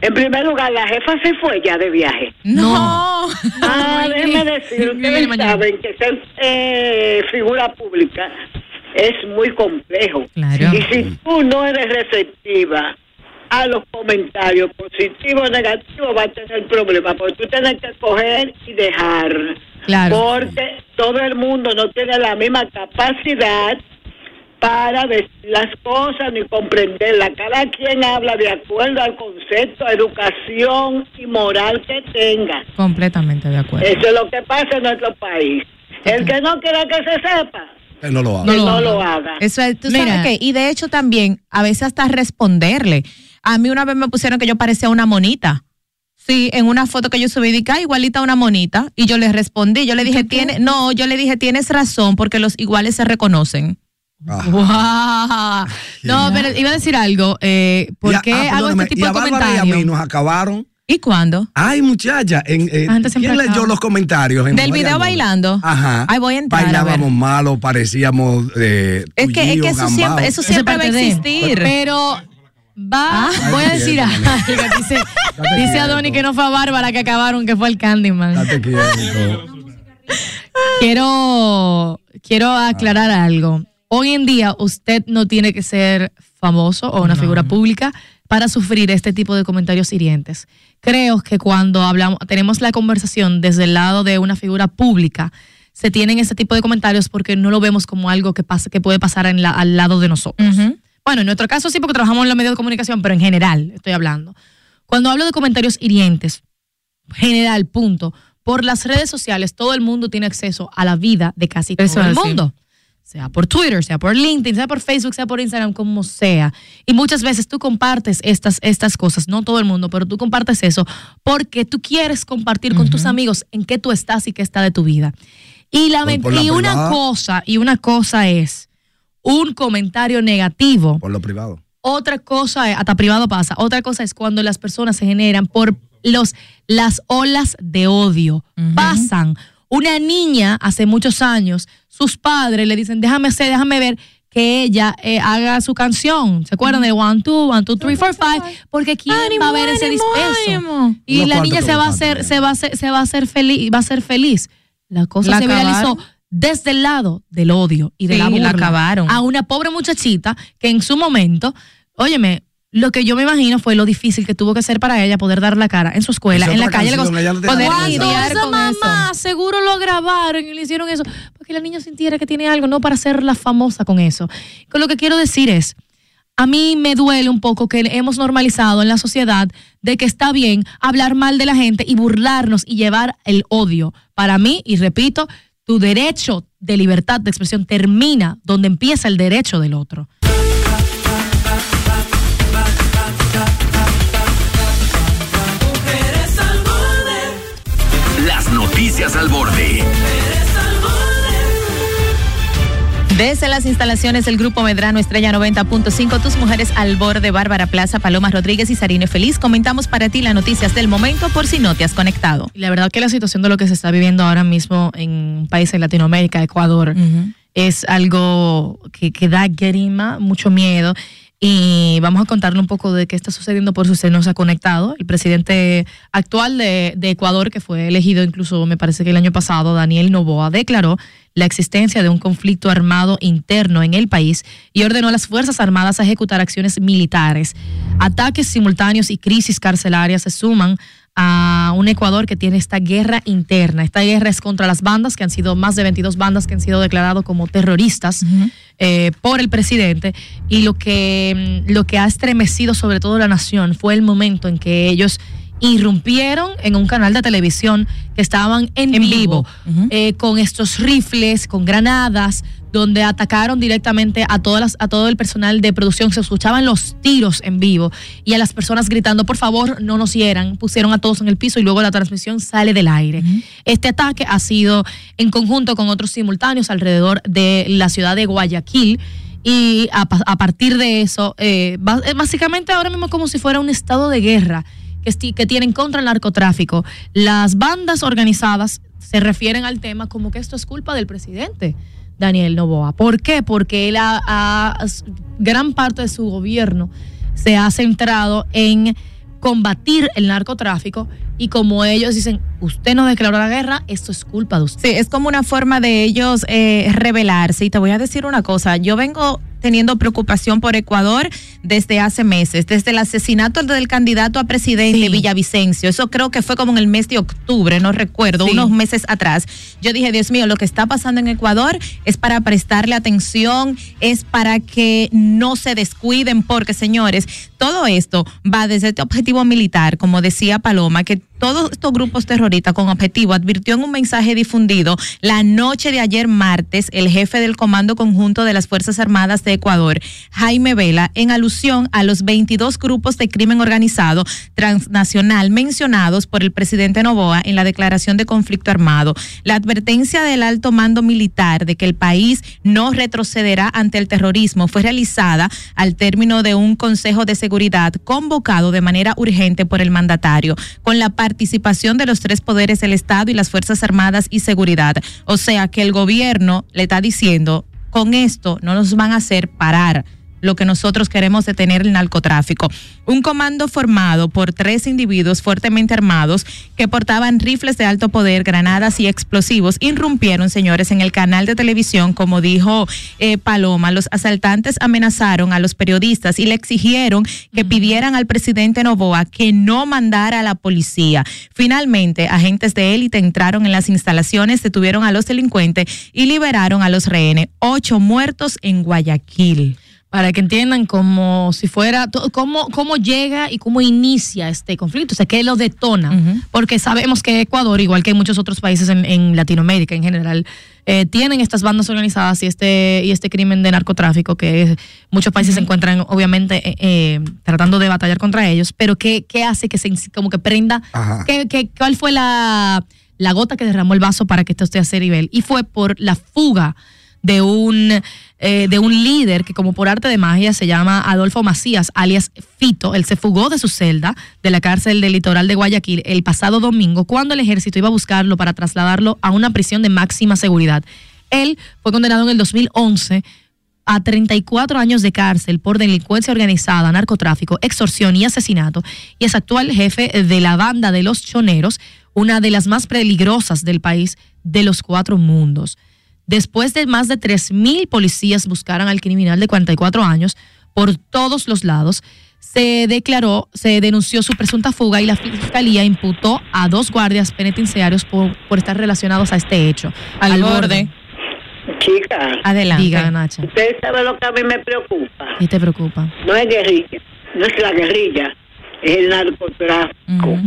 en primer lugar, la jefa se fue ya de viaje. No. Ah, déjeme decir, ustedes saben que ser eh, figura pública es muy complejo. Claro. Y si tú no eres receptiva a los comentarios positivos o negativos, vas a tener problemas, porque tú tienes que coger y dejar. Claro. Porque todo el mundo no tiene la misma capacidad para decir las cosas ni comprenderlas. Cada quien habla de acuerdo al concepto, educación y moral que tenga. Completamente de acuerdo. Eso es lo que pasa en nuestro país. El que no quiera que se sepa, Que no lo haga. que no lo haga. Eso es, tú Mira. sabes qué? y de hecho también, a veces hasta responderle. A mí una vez me pusieron que yo parecía una monita. Sí, en una foto que yo subí, dije, "Ah, igualita a una monita. Y yo le respondí, yo le dije, tiene, no, yo le dije, tienes razón, porque los iguales se reconocen. Wow. No, pero iba a decir algo. Eh, ¿Por Y a- qué ah, hago perdóname, este y tipo a de Bárbara y a comentarios? mí nos acabaron. ¿Y cuándo? Ay, muchacha, en, eh, ¿quién leyó acaba. los comentarios? en Del video bailando. Ajá. Ay, voy a entrar, a. Bailábamos malo, parecíamos eh, Es que, es que eso siempre, eso Eso es siempre va a existir. Pero va, Ay, voy a decir algo. Dice, quieto. Adoni que no fue a Bárbara que acabaron, que fue el Candyman. Date quieto. Quiero, quiero aclarar algo. Hoy en día usted no tiene que ser famoso o una figura pública para sufrir este tipo de comentarios hirientes. Creo que cuando hablamos, tenemos la conversación desde el lado de una figura pública, se tienen este tipo de comentarios porque no lo vemos como algo que pasa, que puede pasar en la- al lado de nosotros. Bueno, en nuestro caso sí, porque trabajamos en los medios de comunicación, pero en general estoy hablando. Cuando hablo de comentarios hirientes, general, punto. Por las redes sociales, todo el mundo tiene acceso a la vida de casi Eso todo el así. Sea por Twitter, sea por LinkedIn, sea por Facebook, sea por Instagram, como sea. Y muchas veces tú compartes estas, estas cosas, no todo el mundo, pero tú compartes eso porque tú quieres compartir con tus amigos en qué tú estás y qué está de tu vida. Y, la, Por- por la y una cosa, y una cosa es un comentario negativo Por lo privado. otra cosa, es- hasta privado pasa, otra cosa es cuando las personas se generan por los, las olas de odio. Pasan. Una niña hace muchos años, sus padres le dicen, déjame hacer, déjame ver que ella eh, haga su canción. ¿Se acuerdan de One, Two, One, Two, Three, Four, Five? Porque ¿quién va a ver ese ánimo, ánimo. Y la niña se va a hacer, se va a hacer, se va a hacer feliz, va a ser feliz. La cosa La se viralizó acabaron. desde el lado del odio y de Sí, la la burla acabaron. a una pobre muchachita que en su momento, óyeme, lo que yo me imagino fue lo difícil que tuvo que ser para ella poder dar la cara en su escuela, Esa en la calle. canción, no poder lidiar esa con mamá, seguro lo grabaron y le hicieron eso, para que la niña sintiera que tiene algo, no para hacerla famosa con eso. Con lo que quiero decir es, a mí me duele un poco que hemos normalizado en la sociedad de que está bien hablar mal de la gente y burlarnos y llevar el odio. Para mí, y repito, tu derecho de libertad de expresión termina donde empieza el derecho del otro. Noticias al Borde. Desde las instalaciones del Grupo Medrano Estrella 90.5, tus mujeres al borde, Bárbara Plaza, Paloma Rodríguez y Sarine Feliz, comentamos para ti las noticias del momento por si no te has conectado. La verdad que la situación de lo que se está viviendo ahora mismo en un país en Latinoamérica, Ecuador, es algo que, que da grima, mucho miedo. Y vamos a contarle un poco de qué está sucediendo por si usted no se ha conectado. El presidente actual de, de Ecuador, que fue elegido incluso, me parece que el año pasado, Daniel Noboa, declaró la existencia de un conflicto armado interno en el país y ordenó a las Fuerzas Armadas a ejecutar acciones militares. Ataques simultáneos y crisis carcelarias se suman a un Ecuador que tiene esta guerra interna. Esta guerra es contra las bandas, que han sido más de 22 bandas que han sido declaradas como terroristas eh, por el presidente. Y lo que, mm, lo que ha estremecido sobre todo la nación fue el momento en que ellos irrumpieron en un canal de televisión que estaban en, vivo, eh, con estos rifles, con granadas, donde atacaron directamente a, todas las, a todo el personal de producción. Se escuchaban los tiros en vivo y a las personas gritando, por favor, no nos hieran. Pusieron a todos en el piso y luego la transmisión sale del aire. Este ataque ha sido en conjunto con otros simultáneos alrededor de la ciudad de Guayaquil. Y a, pa- a partir de eso, eh, eh, básicamente ahora mismo es como si fuera un estado de guerra que, tienen contra el narcotráfico. Las bandas organizadas se refieren al tema como que esto es culpa del presidente. Daniel Novoa. ¿Por qué? Porque él ha, ha- gran parte de su gobierno se ha centrado en combatir el narcotráfico y como ellos dicen, usted no declaró la guerra, esto es culpa de usted. Sí, es como una forma de ellos eh, rebelarse. Y te voy a decir una cosa, yo vengo teniendo preocupación por Ecuador desde hace meses, desde el asesinato del candidato a presidente Villavicencio. Eso creo que fue como en el mes de octubre, no recuerdo, Sí. unos meses atrás. Yo dije, Dios mío, lo que está pasando en Ecuador es para prestarle atención, es para que no se descuiden, porque señores, todo esto va desde este objetivo militar, como decía Paloma, que todos estos grupos terroristas con objetivo advirtió en un mensaje difundido la noche de ayer martes el jefe del Comando Conjunto de las Fuerzas Armadas de Ecuador, Jaime Vela, en alusión a los 22 grupos de crimen organizado transnacional mencionados por el presidente Novoa en la declaración de conflicto armado. La advertencia del alto mando militar de que el país no retrocederá ante el terrorismo fue realizada al término de un Consejo de Seguridad convocado de manera urgente por el mandatario, con la participación de los tres poderes del Estado y las Fuerzas Armadas y Seguridad. O sea que el gobierno le está diciendo, con esto no nos van a hacer parar lo que nosotros queremos detener el narcotráfico. Un comando formado por tres individuos fuertemente armados que portaban rifles de alto poder, granadas y explosivos irrumpieron, señores, en el canal de televisión, como dijo eh, Paloma. Los asaltantes amenazaron a los periodistas y le exigieron que pidieran al presidente Novoa que no mandara a la policía. Finalmente, agentes de élite entraron en las instalaciones, detuvieron a los delincuentes y liberaron a los rehenes. Ocho muertos en Guayaquil. Para que entiendan como si fuera, cómo, cómo llega y cómo inicia este conflicto, o sea, qué lo detona. Porque sabemos que Ecuador, igual que muchos otros países en, en Latinoamérica en general, eh, tienen estas bandas organizadas y este, y este crimen de narcotráfico que muchos países se encuentran obviamente eh, eh, tratando de batallar contra ellos, pero ¿qué, qué hace que se como que prenda? ¿Qué, qué- cuál fue la, la gota que derramó el vaso para que esto esté a ese nivel? Y fue por la fuga de un, eh, de un líder que como por arte de magia se llama Adolfo Macías, alias Fito. Él se fugó de su celda de la cárcel del litoral de Guayaquil el pasado domingo cuando el ejército iba a buscarlo para trasladarlo a una prisión de máxima seguridad. Él fue condenado en el 2011 a 34 años de cárcel por delincuencia organizada, narcotráfico, extorsión y asesinato y es actual jefe de la banda de los choneros, una de las más peligrosas del país de los cuatro mundos. Después de más de 3.000 policías buscaran al criminal de 44 años por todos los lados, se declaró, se denunció su presunta fuga y la fiscalía imputó a dos guardias penitenciarios por, por estar relacionados a este hecho. Al borde. Chica. Adelante. Diga, Nacha. Usted sabe lo que a mí me preocupa. ¿Qué te preocupa? No es guerrilla, no es la guerrilla, es el narcotráfico.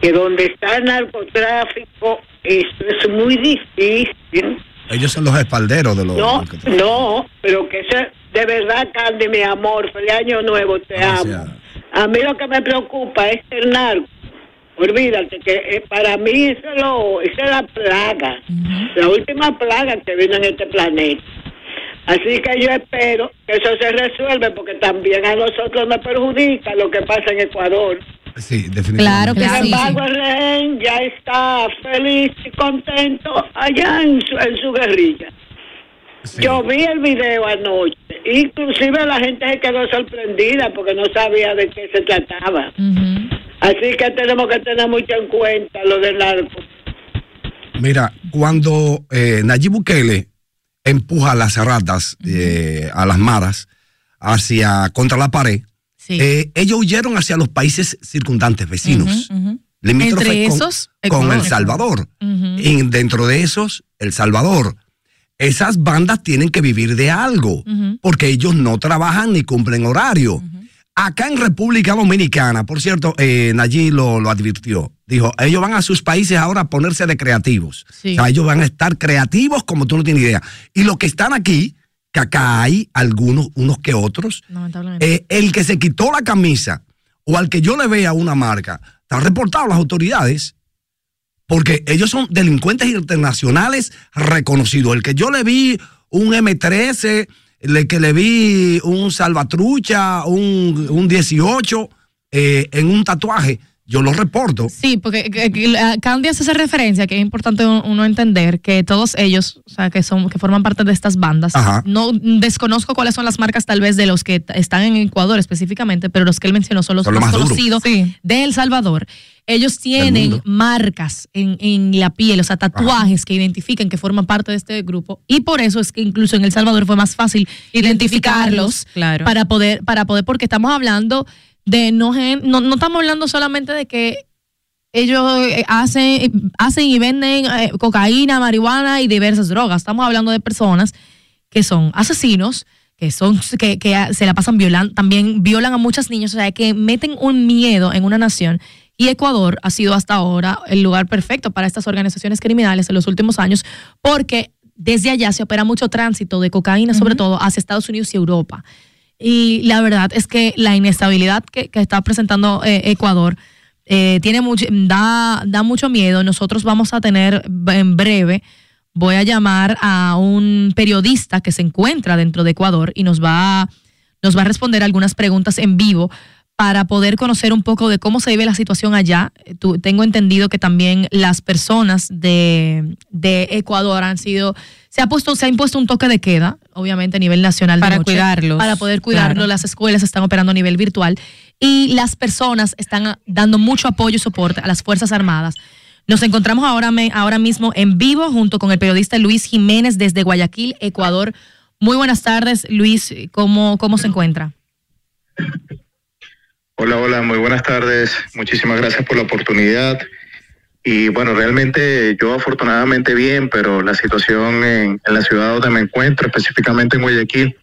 Que donde está el narcotráfico, esto es muy difícil. Ellos son los espalderos de los. No, no, pero que sea de verdad, Candy, mi amor, feliz año nuevo, te amo. A mí lo que me preocupa es el narco, Olvídate que eh, para mí eso es lo, esa es la plaga, la última plaga que vino en este planeta. Así que yo espero que eso se resuelva porque también a nosotros nos perjudica lo que pasa en Ecuador. Sí, definitivamente. Claro que Sin sí. embargo, el rehén ya está feliz y contento allá en su, en su guerrilla. Yo vi el video anoche, inclusive la gente se quedó sorprendida porque no sabía de qué se trataba. Así que tenemos que tener mucho en cuenta lo del narco. Mira, cuando eh, Nayib Bukele empuja a las ratas, eh, a las maras, hacia contra la pared, eh, ellos huyeron hacia los países circundantes, vecinos. Entre con- esos, con. El Salvador. Y dentro de esos, El Salvador. Esas bandas tienen que vivir de algo, porque ellos no trabajan ni cumplen horario. Acá en República Dominicana, por cierto, eh, Nayib lo, lo advirtió. Dijo, ellos van a sus países ahora a ponerse de creativos. Sí. O sea, ellos van a estar creativos como tú no tienes idea. Y los que están aquí, que acá hay algunos, unos que otros, eh, el que se quitó la camisa o al que yo le vea una marca, está reportado a las autoridades porque ellos son delincuentes internacionales reconocidos. El que yo le vi un M13, el que le vi un salvatrucha, un, un 18 eh, en un tatuaje, yo lo reporto. Sí, porque que- que la- Candy hace esa referencia que es importante un- uno entender que todos ellos, o sea, que son que forman parte de estas bandas. Ajá. No desconozco cuáles son las marcas tal vez de los que están en Ecuador específicamente, pero los que él mencionó son los Son los más, conocidos de El Salvador. Ellos tienen marcas en, en la piel, o sea, tatuajes que identifican que forman parte de este grupo y por eso es que incluso en El Salvador fue más fácil identificarlos claro. para poder para poder porque estamos hablando de no no, no estamos hablando solamente de que ellos eh, hacen, hacen y venden eh, cocaína, marihuana y diversas drogas. Estamos hablando de personas que son asesinos, que son que, que se la pasan violando, también violan a muchas niñas, o sea, que meten un miedo en una nación. Y Ecuador ha sido hasta ahora el lugar perfecto para estas organizaciones criminales en los últimos años, porque desde allá se opera mucho tránsito de cocaína, sobre todo hacia Estados Unidos y Europa. Y la verdad es que la inestabilidad que, que está presentando eh, Ecuador eh, tiene mucho, da, da mucho miedo. Nosotros vamos a tener en breve, voy a llamar a un periodista que se encuentra dentro de Ecuador y nos va, nos va a responder algunas preguntas en vivo para poder conocer un poco de cómo se vive la situación allá. Eh, tú- tengo entendido que también las personas de, de Ecuador han sido, se ha puesto, se ha impuesto un toque de queda, obviamente a nivel nacional. de Para noche, cuidarlos, Para poder cuidarlos. claro. Las escuelas están operando a nivel virtual y las personas están ah, dando mucho apoyo y soporte a las Fuerzas Armadas. Nos encontramos ahora, me- ahora mismo en vivo junto con el periodista Luis Jiménez desde Guayaquil, Ecuador. Muy buenas tardes, Luis. ¿Cómo, cómo se encuentra? Hola, hola, muy buenas tardes. Muchísimas gracias por la oportunidad. Y bueno, realmente yo afortunadamente bien, pero la situación en, la ciudad donde me encuentro, específicamente en Guayaquil,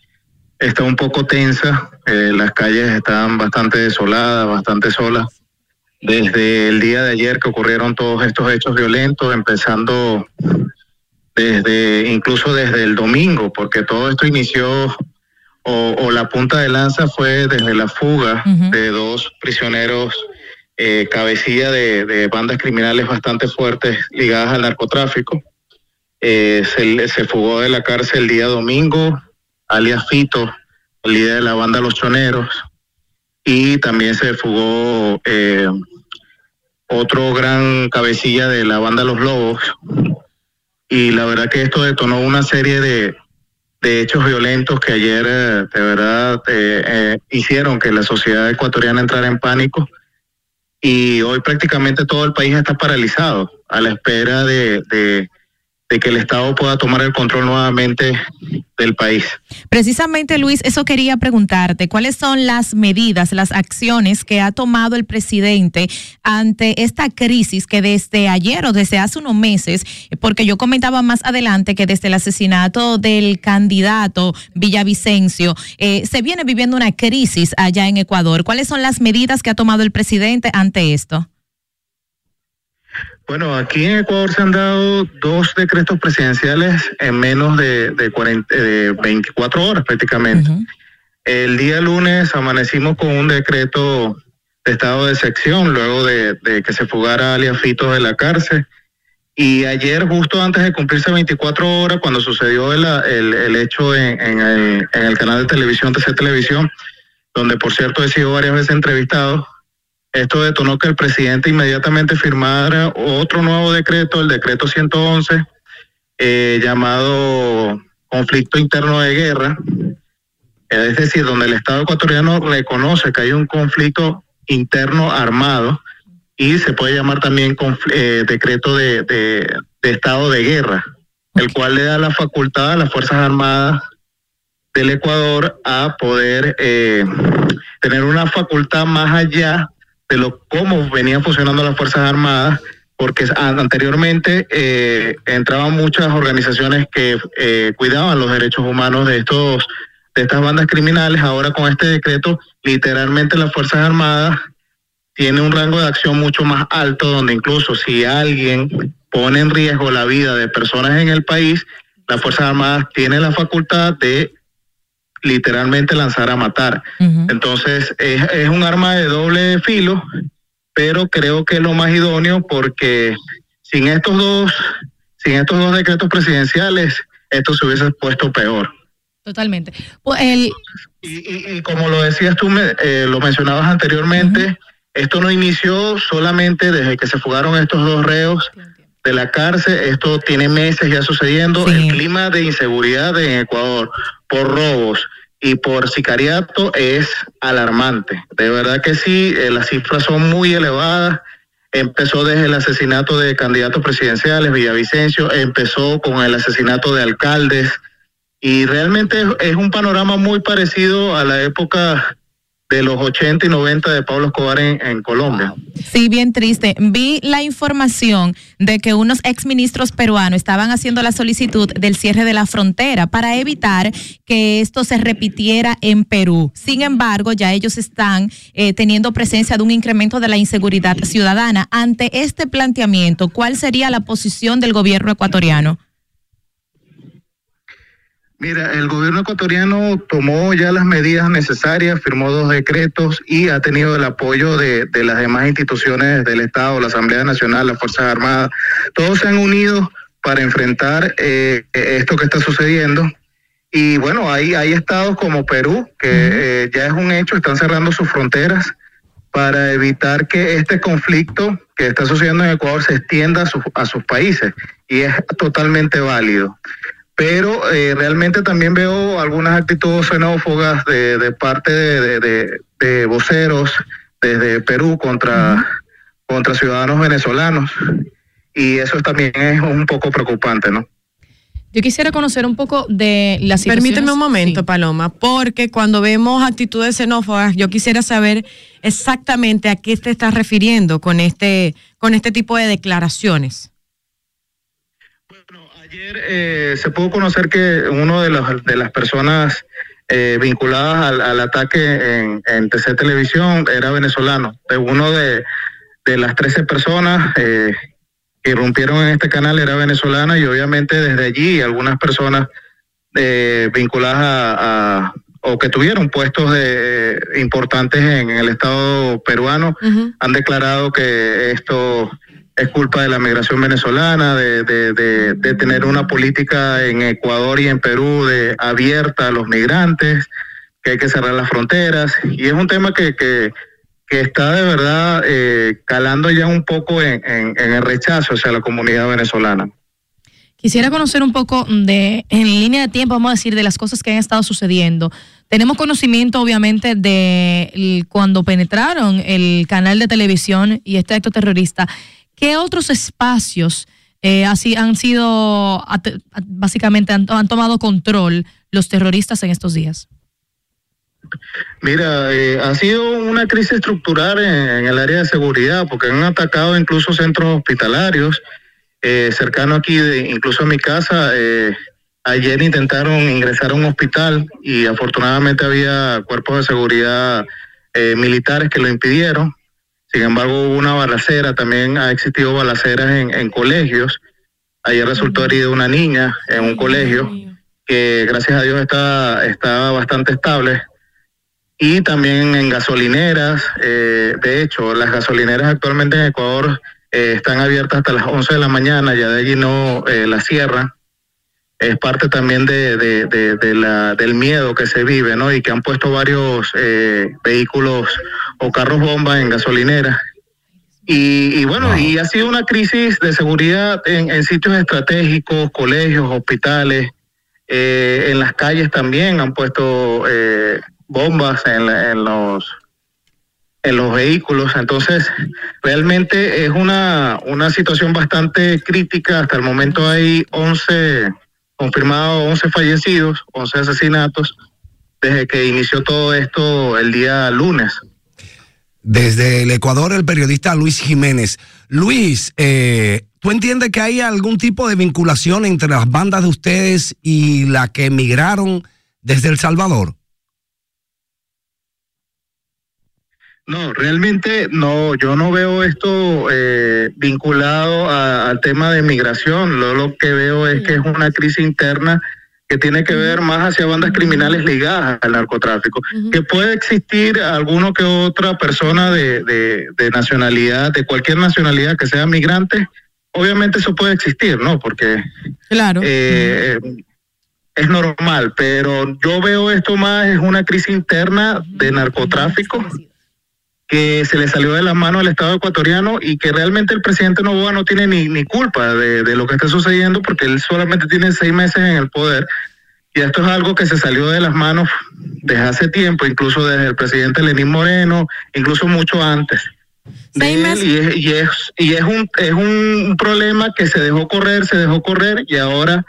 está un poco tensa. Eh, las calles están bastante desoladas, bastante solas. Desde el día de ayer que ocurrieron todos estos hechos violentos, empezando desde incluso desde el domingo, porque todo esto inició o, o la punta de lanza fue desde la fuga de dos prisioneros eh, cabecilla de, de bandas criminales bastante fuertes ligadas al narcotráfico. Eh, se, se fugó de la cárcel el día domingo, alias Fito, el líder de la banda Los Choneros, y también se fugó eh, otro gran cabecilla de la banda Los Lobos. Y la verdad que esto detonó una serie de, de hechos violentos que ayer eh, de verdad eh, eh, hicieron que la sociedad ecuatoriana entrara en pánico. Y hoy prácticamente todo el país está paralizado a la espera de, de- de que el Estado pueda tomar el control nuevamente del país. Precisamente, Luis, eso quería preguntarte. ¿Cuáles son las medidas, las acciones que ha tomado el presidente ante esta crisis que desde ayer o desde hace unos meses, porque yo comentaba más adelante que desde el asesinato del candidato Villavicencio, eh, se viene viviendo una crisis allá en Ecuador? ¿Cuáles son las medidas que ha tomado el presidente ante esto? Bueno, aquí en Ecuador se han dado dos decretos presidenciales en menos de, de, 40 de 24 horas prácticamente. El día lunes amanecimos con un decreto de estado de sección luego de, de que se fugara alias Fito de la cárcel. Y ayer, justo antes de cumplirse 24 horas, cuando sucedió el, el- el hecho en, en el, en el canal de televisión, TC Televisión, donde por cierto he sido varias veces entrevistado, esto detonó que el presidente inmediatamente firmara otro nuevo decreto, el decreto 111, eh, llamado conflicto interno de guerra, es decir, donde el Estado ecuatoriano reconoce que hay un conflicto interno armado y se puede llamar también eh, decreto de, de- de estado de guerra, el cual le da la facultad a las Fuerzas Armadas del Ecuador a poder eh, tener una facultad más allá de lo cómo venían funcionando las Fuerzas Armadas, porque an- anteriormente eh, entraban muchas organizaciones que eh, cuidaban los derechos humanos de estos de estas bandas criminales. Ahora con este decreto, literalmente las Fuerzas Armadas tienen un rango de acción mucho más alto, donde incluso si alguien pone en riesgo la vida de personas en el país, las Fuerzas Armadas tienen la facultad de literalmente lanzar a matar. Entonces, es, es un arma de doble filo, pero creo que es lo más idóneo porque sin estos dos, sin estos dos decretos presidenciales, esto se hubiese puesto peor. Totalmente. Pues el, Y, y como lo decías tú, me- eh, lo mencionabas anteriormente, esto no inició solamente desde que se fugaron estos dos reos de la cárcel, esto tiene meses ya sucediendo. El clima de inseguridad en Ecuador por robos y por sicariato es alarmante. De verdad que sí, eh, las cifras son muy elevadas. Empezó desde el asesinato de candidatos presidenciales, Villavicencio, empezó con el asesinato de alcaldes, y realmente es, es un panorama muy parecido a la época de los 80 y 90 de Pablo Escobar en, Colombia. Sí, bien triste. Vi la información de que unos exministros peruanos estaban haciendo la solicitud del cierre de la frontera para evitar que esto se repitiera en Perú. Sin embargo, ya ellos están eh, teniendo presencia de un incremento de la inseguridad ciudadana. Ante este planteamiento, ¿cuál sería la posición del gobierno ecuatoriano? Mira, el gobierno ecuatoriano tomó ya las medidas necesarias, firmó dos decretos y ha tenido el apoyo de, de las demás instituciones del Estado, la Asamblea Nacional, las Fuerzas Armadas. Todos se han unido para enfrentar eh, esto que está sucediendo. Y bueno, hay, hay estados como Perú, que eh, ya es un hecho, están cerrando sus fronteras para evitar que este conflicto que está sucediendo en Ecuador se extienda a sus países. Y es totalmente válido pero eh, realmente también veo algunas actitudes xenófogas de, de parte de, de- de- de voceros desde Perú contra, contra ciudadanos venezolanos y eso también es un poco preocupante, ¿no? yo quisiera conocer un poco de la situación. Permíteme un momento, Paloma, porque cuando vemos actitudes xenófobas, yo quisiera saber exactamente a qué te estás refiriendo con este, con este tipo de declaraciones. Eh, se pudo conocer que uno de, los, de las personas eh, vinculadas al, al ataque en, en TC Televisión era venezolano. De uno de, de las 13 personas eh, que irrumpieron en este canal era venezolana y obviamente desde allí algunas personas eh, vinculadas a, a- o que tuvieron puestos de, importantes en el Estado peruano han declarado que esto es culpa de la migración venezolana, de, de- de- tener una política en Ecuador y en Perú de abierta a los migrantes, que hay que cerrar las fronteras. Y es un tema que, que, que está de verdad eh, calando ya un poco en, en- en el rechazo hacia la comunidad venezolana. Quisiera conocer un poco de, en línea de tiempo, vamos a decir, de las cosas que han estado sucediendo. Tenemos conocimiento, obviamente, de cuando penetraron el canal de televisión y este acto terrorista. ¿Qué otros espacios eh, han sido, básicamente, han, tomado control los terroristas en estos días? Mira, eh, ha sido una crisis estructural en, el área de seguridad porque han atacado incluso centros hospitalarios eh, cercano aquí, de- incluso a mi casa. ayer intentaron ingresar a un hospital y afortunadamente había cuerpos de seguridad militares que lo impidieron. Sin embargo, hubo una balacera, también ha existido balaceras en, en colegios. Ayer resultó herida una niña en un colegio que gracias a Dios está, está bastante estable. y también en gasolineras. Eh, de hecho, las gasolineras actualmente en Ecuador eh, están abiertas hasta las 11 de la mañana, ya de allí no eh, la cierran. Es parte también de, de- de- de la, del miedo que se vive, ¿no? Y que han puesto varios eh, vehículos o carros bomba en gasolineras. Y, y bueno, y ha sido una crisis de seguridad en, en sitios estratégicos, colegios, hospitales, eh, en las calles también han puesto eh, bombas en, en los en los vehículos. Entonces, realmente es una, una situación bastante crítica. Hasta el momento hay 11 confirmados, 11 fallecidos, 11 asesinatos, desde que inició todo esto el día lunes. Desde el Ecuador, el periodista Luis Jiménez. Luis, eh, ¿tú entiendes que hay algún tipo de vinculación entre las bandas de ustedes y la que emigraron desde El Salvador? No, realmente no, yo no veo esto eh, vinculado a- al tema de migración. Lo, lo que veo es que es una crisis interna que tiene que ver más hacia bandas criminales ligadas al narcotráfico. Que puede existir alguno que otra persona de, de- de nacionalidad, de cualquier nacionalidad que sea migrante, obviamente eso puede existir, ¿no? Porque Claro. eh, es normal, pero yo veo esto más es una crisis interna de narcotráfico que se le salió de las manos al Estado ecuatoriano y que realmente el presidente Novoa no tiene ni, ni culpa de, de lo que está sucediendo porque él solamente tiene seis meses en el poder y esto es algo que se salió de las manos desde hace tiempo, incluso desde el presidente Lenín Moreno, incluso mucho antes. de él, y es, y es, y es un, es un problema que se dejó correr, se dejó correr y ahora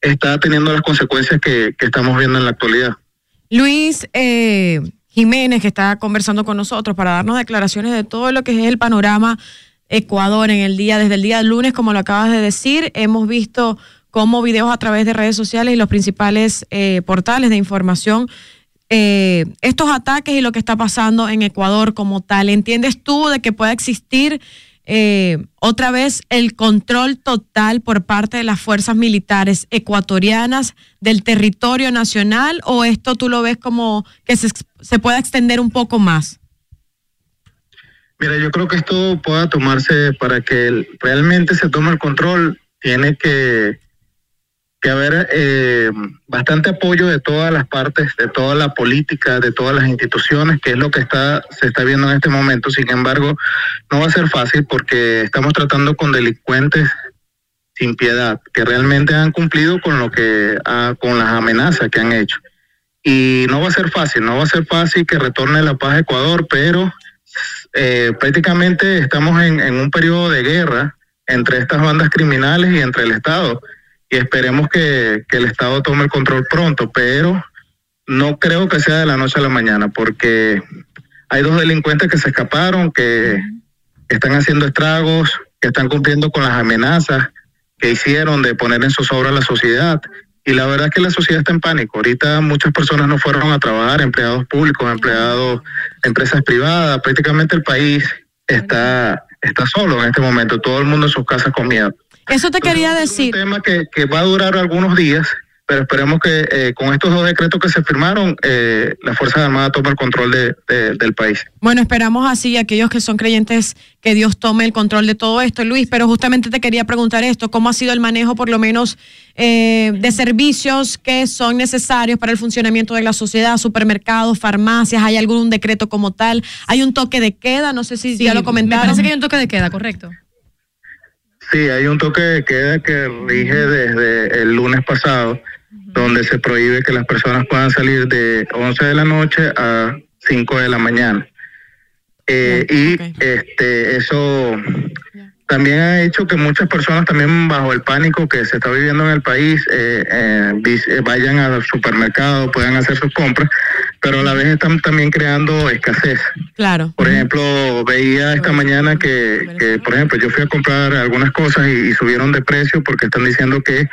está teniendo las consecuencias que, que estamos viendo en la actualidad. Luis eh, Jiménez, que está conversando con nosotros para darnos declaraciones de todo lo que es el panorama Ecuador en el día, desde el día lunes, como lo acabas de decir, hemos visto cómo videos a través de redes sociales y los principales eh, portales de información, eh, estos ataques y lo que está pasando en Ecuador como tal. ¿Entiendes tú de que pueda existir eh, otra vez el control total por parte de las fuerzas militares ecuatorianas del territorio nacional o esto tú lo ves como que se, se pueda extender un poco más? Mira, yo creo que esto pueda tomarse para que realmente se tome el control. Tiene que, que haber eh, bastante apoyo de todas las partes, de toda la política, de todas las instituciones, que es lo que está se está viendo en este momento. Sin embargo, no va a ser fácil porque estamos tratando con delincuentes sin piedad, que realmente han cumplido con lo que ha- con las amenazas que han hecho. Y no va a ser fácil, no va a ser fácil que retorne la paz a Ecuador, pero eh, prácticamente estamos en, en un periodo de guerra entre estas bandas criminales y entre el Estado. Y esperemos que, que el Estado tome el control pronto, pero no creo que sea de la noche a la mañana, porque hay dos delincuentes que se escaparon, que están haciendo estragos, que están cumpliendo con las amenazas que hicieron de poner en zozobra a la sociedad. Y la verdad es que la sociedad está en pánico. Ahorita muchas personas no fueron a trabajar, empleados públicos, empleados, empresas privadas. Prácticamente el país está, está solo en este momento. Todo el mundo en sus casas con miedo. Eso te quería decir. Un tema que, que va a durar algunos días, pero esperemos que eh, con estos dos decretos que se firmaron, eh, la Fuerza Armada tome el control de- de- del país. Bueno, esperamos así aquellos que son creyentes que Dios tome el control de todo esto, Luis, pero justamente te quería preguntar esto, ¿cómo ha sido el manejo por lo menos eh, de servicios que son necesarios para el funcionamiento de la sociedad, supermercados, farmacias, hay algún decreto como tal? ¿Hay un toque de queda? No sé si ya lo comentaron. Me parece que hay un toque de queda, correcto. Sí, hay un toque de queda que rige desde el lunes pasado, donde se prohíbe que las personas puedan salir de 11 de la noche a 5 de la mañana. Eh, y este eso también ha hecho que muchas personas también bajo el pánico que se está viviendo en el país eh, eh, eh, vayan al supermercado, puedan hacer sus compras, pero a la vez están también creando escasez. Claro. Por ejemplo, veía esta mañana que, que, por ejemplo, yo fui a comprar algunas cosas y, y subieron de precio porque están diciendo que,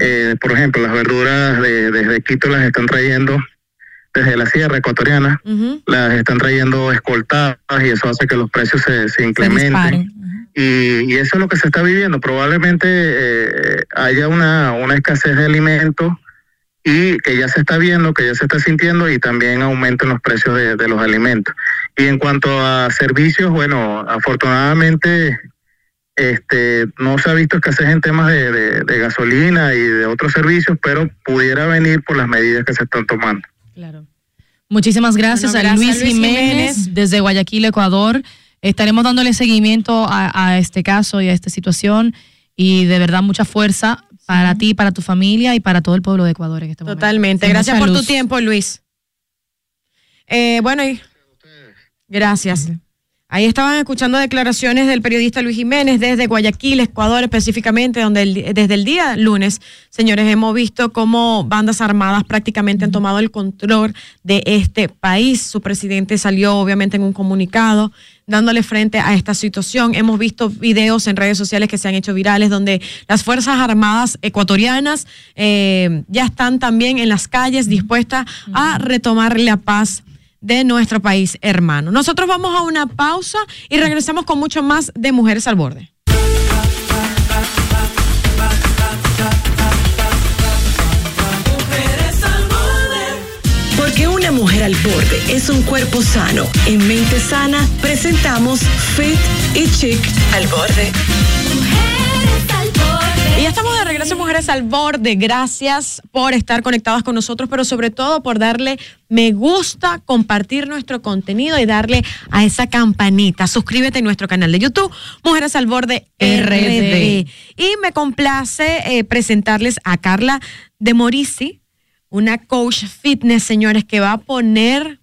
eh, por ejemplo, las verduras de, desde Quito las están trayendo desde la sierra ecuatoriana, las están trayendo escoltadas y eso hace que los precios se, se incrementen. Y, y eso es lo que se está viviendo. Probablemente eh, haya una, una escasez de alimentos y que ya se está viendo, que ya se está sintiendo y también aumento en los precios de, de los alimentos. Y en cuanto a servicios, bueno, afortunadamente este, no se ha visto escasez en temas de, de- de gasolina y de otros servicios, pero pudiera venir por las medidas que se están tomando. Muchísimas gracias Bueno, a Luis Luis Jiménez, Jiménez. desde Guayaquil, Ecuador. Estaremos dándole seguimiento a, a este caso y a esta situación y de verdad mucha fuerza para ti, para tu familia y para todo el pueblo de Ecuador en este momento. Totalmente. Gracias por tu tiempo, Luis. Eh, bueno, y gracias. Ahí estaban escuchando declaraciones del periodista Luis Jiménez desde Guayaquil, Ecuador, específicamente, donde el- desde el día lunes, señores, hemos visto cómo bandas armadas prácticamente han tomado el control de este país. Su presidente salió, obviamente, en un comunicado dándole frente a esta situación. Hemos visto videos en redes sociales que se han hecho virales donde las Fuerzas Armadas ecuatorianas eh, ya están también en las calles dispuestas a retomar la paz de nuestro país hermano. Nosotros vamos a una pausa y regresamos con mucho más de Mujeres al Borde. Porque una mujer al borde es un cuerpo sano. En mente sana presentamos Fit y Chic al borde. Ya estamos de regreso, Mujeres al Borde. Gracias por estar conectadas con nosotros, pero sobre todo por darle me gusta, compartir nuestro contenido y darle a esa campanita. Suscríbete en nuestro canal de YouTube, Mujeres al Borde RD. Y me complace eh, presentarles a Carla de Morisi, una coach fitness, señores, que va a poner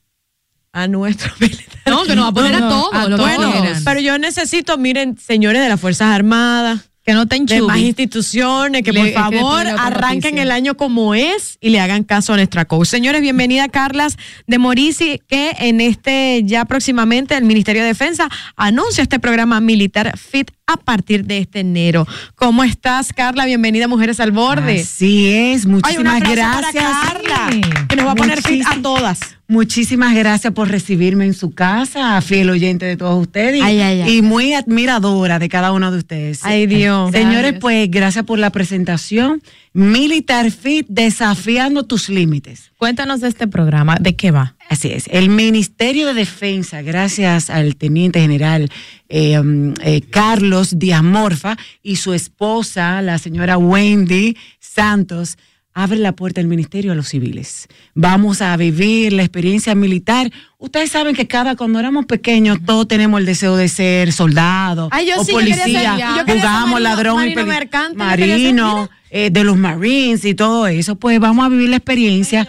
a nuestro No, que nos va a poner a todos, A que bueno, pero yo necesito, miren, señores de las Fuerzas Armadas. Que no te de más instituciones, que Le- por favor arranquen el año como es y le hagan caso a nuestra coach. Señores, bienvenida Carlas de Morisi, que en este ya próximamente el Ministerio de Defensa anuncia este programa militar FIT a partir de este enero. ¿Cómo estás, Carla? Bienvenida a Mujeres al Borde. Así es, Ay, muchísimas aplauso gracias. Carla, que nos va a poner fit a todas. Muchísimas gracias por recibirme en su casa, fiel oyente de todos ustedes Ay, ay, ay. y muy admiradora de cada uno de ustedes. Ay, Dios. Señores, pues gracias por la presentación. Militar Fit, desafiando tus límites. Cuéntanos de este programa, ¿de qué va? Así es. El Ministerio de Defensa, gracias al teniente general eh, um, eh, Carlos Díaz Morfa y su esposa, la señora Wendy Santos, abre la puerta del ministerio a los civiles. Vamos a vivir la experiencia militar. Ustedes saben que cada cuando éramos pequeños todos tenemos el deseo de ser soldado Ay, yo o sí, yo ser- policía, yo jugamos marino- ladrón y marino peli- mercante, marino, eh, de los Marines y todo eso. Pues vamos a vivir la experiencia.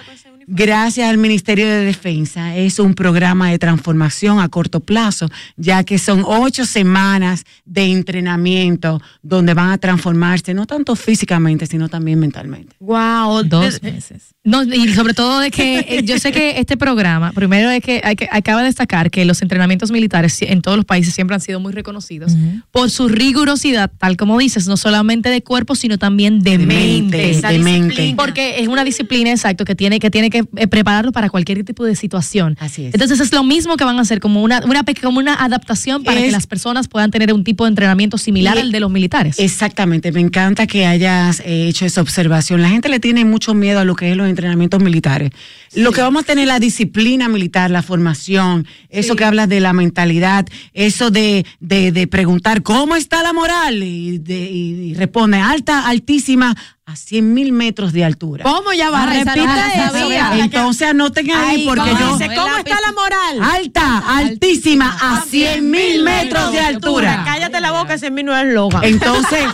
Gracias al Ministerio de Defensa. Es un programa de transformación a corto plazo, ya que son ocho semanas de entrenamiento donde van a transformarse, no tanto físicamente, sino también mentalmente. Wow, Dos meses. No, y sobre todo de que eh, yo sé que este programa, primero es que, hay que acaba de destacar que los entrenamientos militares en todos los países siempre han sido muy reconocidos por su rigurosidad, tal como dices, no solamente de cuerpo, sino también de, mente. esa de mente. Porque es una disciplina, exacto, que tiene que, tiene que eh, prepararlo para cualquier tipo de situación. Así es. Entonces es lo mismo que van a hacer, como una, una, como una adaptación para que las personas puedan tener un tipo de entrenamiento similar Y- al de los militares. Exactamente, me encanta que hayas eh, hecho esa observación. La gente le tiene mucho miedo a lo que es los entrenamientos militares. Lo que vamos a tener la disciplina militar, la formación, eso que hablas de la mentalidad, eso de, de, de preguntar cómo está la moral y, de- y- y responde alta, altísima, a 100 mil metros de altura. ¿Cómo ya va? Ah, no la eso. Entonces anoten ahí Ay, porque ¿cómo yo... dice? ¿Cómo está la moral? Alta, altísima, a 100 mil metros de altura. Cállate la boca, ese es mi nuevo eslogan. Entonces,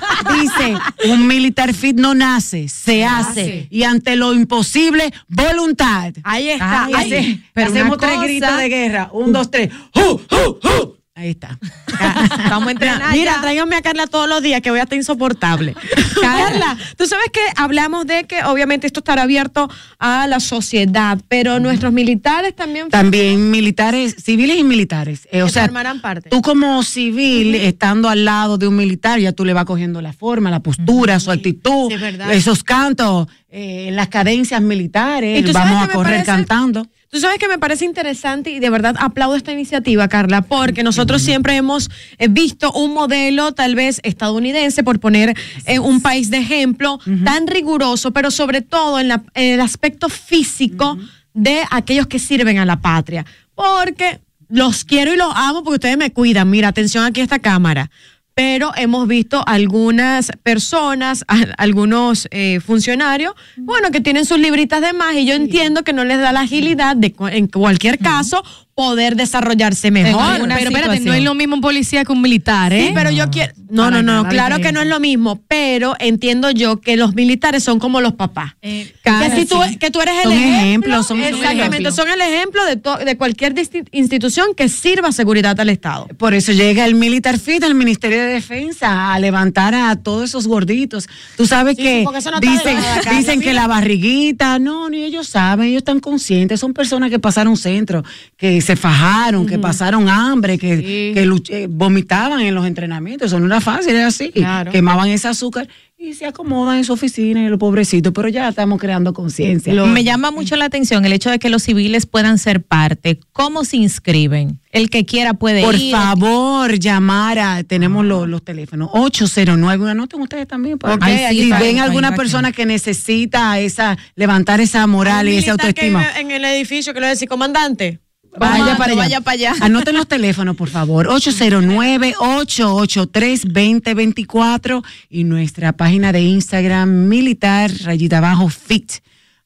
dice, un militar fit no nace, se hace. Y ante lo imposible, voluntad. Ahí está. Hace- pero hacemos tres gritos de guerra. Un, dos, tres. ¡Hu, hu, hu! Ahí está. Vamos a entrenar. Mira, tráigame a Carla todos los días que voy a estar insoportable. Carla, tú sabes que hablamos de que obviamente esto estará abierto a la sociedad, pero nuestros militares también También militares, civiles y militares. Eh, o sea, parte. tú como civil, estando al lado de un militar, ya tú le vas cogiendo la forma, la postura, su actitud, Sí, es esos cantos. eh, las cadencias militares, ¿Y tú sabes vamos a correr parece? cantando. Tú sabes que me parece interesante y de verdad aplaudo esta iniciativa, Carla, porque nosotros siempre hemos eh, visto un modelo tal vez estadounidense, por poner eh, un país de ejemplo, tan riguroso, pero sobre todo en, la- en el aspecto físico de aquellos que sirven a la patria. Porque los quiero y los amo porque ustedes me cuidan. Mira, atención aquí a esta cámara. Pero hemos visto algunas personas, a- algunos eh, funcionarios, bueno, que tienen sus libritas de más y yo entiendo que no les da la agilidad de en cualquier caso poder desarrollarse mejor. pero espérate, no es lo mismo un policía que un militar, ¿eh? Sí, pero yo quiero. No, no, no, claro que no es lo mismo, pero entiendo yo que los militares son como los papás. que, si tú, que tú eres el Son ejemplo. ejemplos, son- exactamente, son el ejemplo de, to- de cualquier institución que sirva seguridad al Estado. Por eso llega el Militar Fit al Ministerio de Defensa a levantar a todos esos gorditos. Tú sabes Sí, que porque eso no está dicen, dicen que la barriguita, no, ni ellos saben, ellos están conscientes, son personas que pasaron centro, que se fajaron, que pasaron hambre, que, que luch- eh, vomitaban en los entrenamientos, eso no era fácil, era así, quemaban ese azúcar y se acomodan en su oficina y los pobrecitos, pero ya estamos creando conciencia. Me llama mucho la atención el hecho de que los civiles puedan ser parte. ¿Cómo se inscriben? El que quiera puede Por ir. favor, llamar a, tenemos los, los teléfonos, 809, anoten ustedes también. para- Ok, ahí si ven alguna persona que necesita esa, levantar esa moral y esa autoestima. En el edificio que le decía, comandante. Vaya para allá. Vaya para allá. Anoten los teléfonos, por favor. 809-883-2024 y nuestra página de Instagram militar, rayita abajo, fit.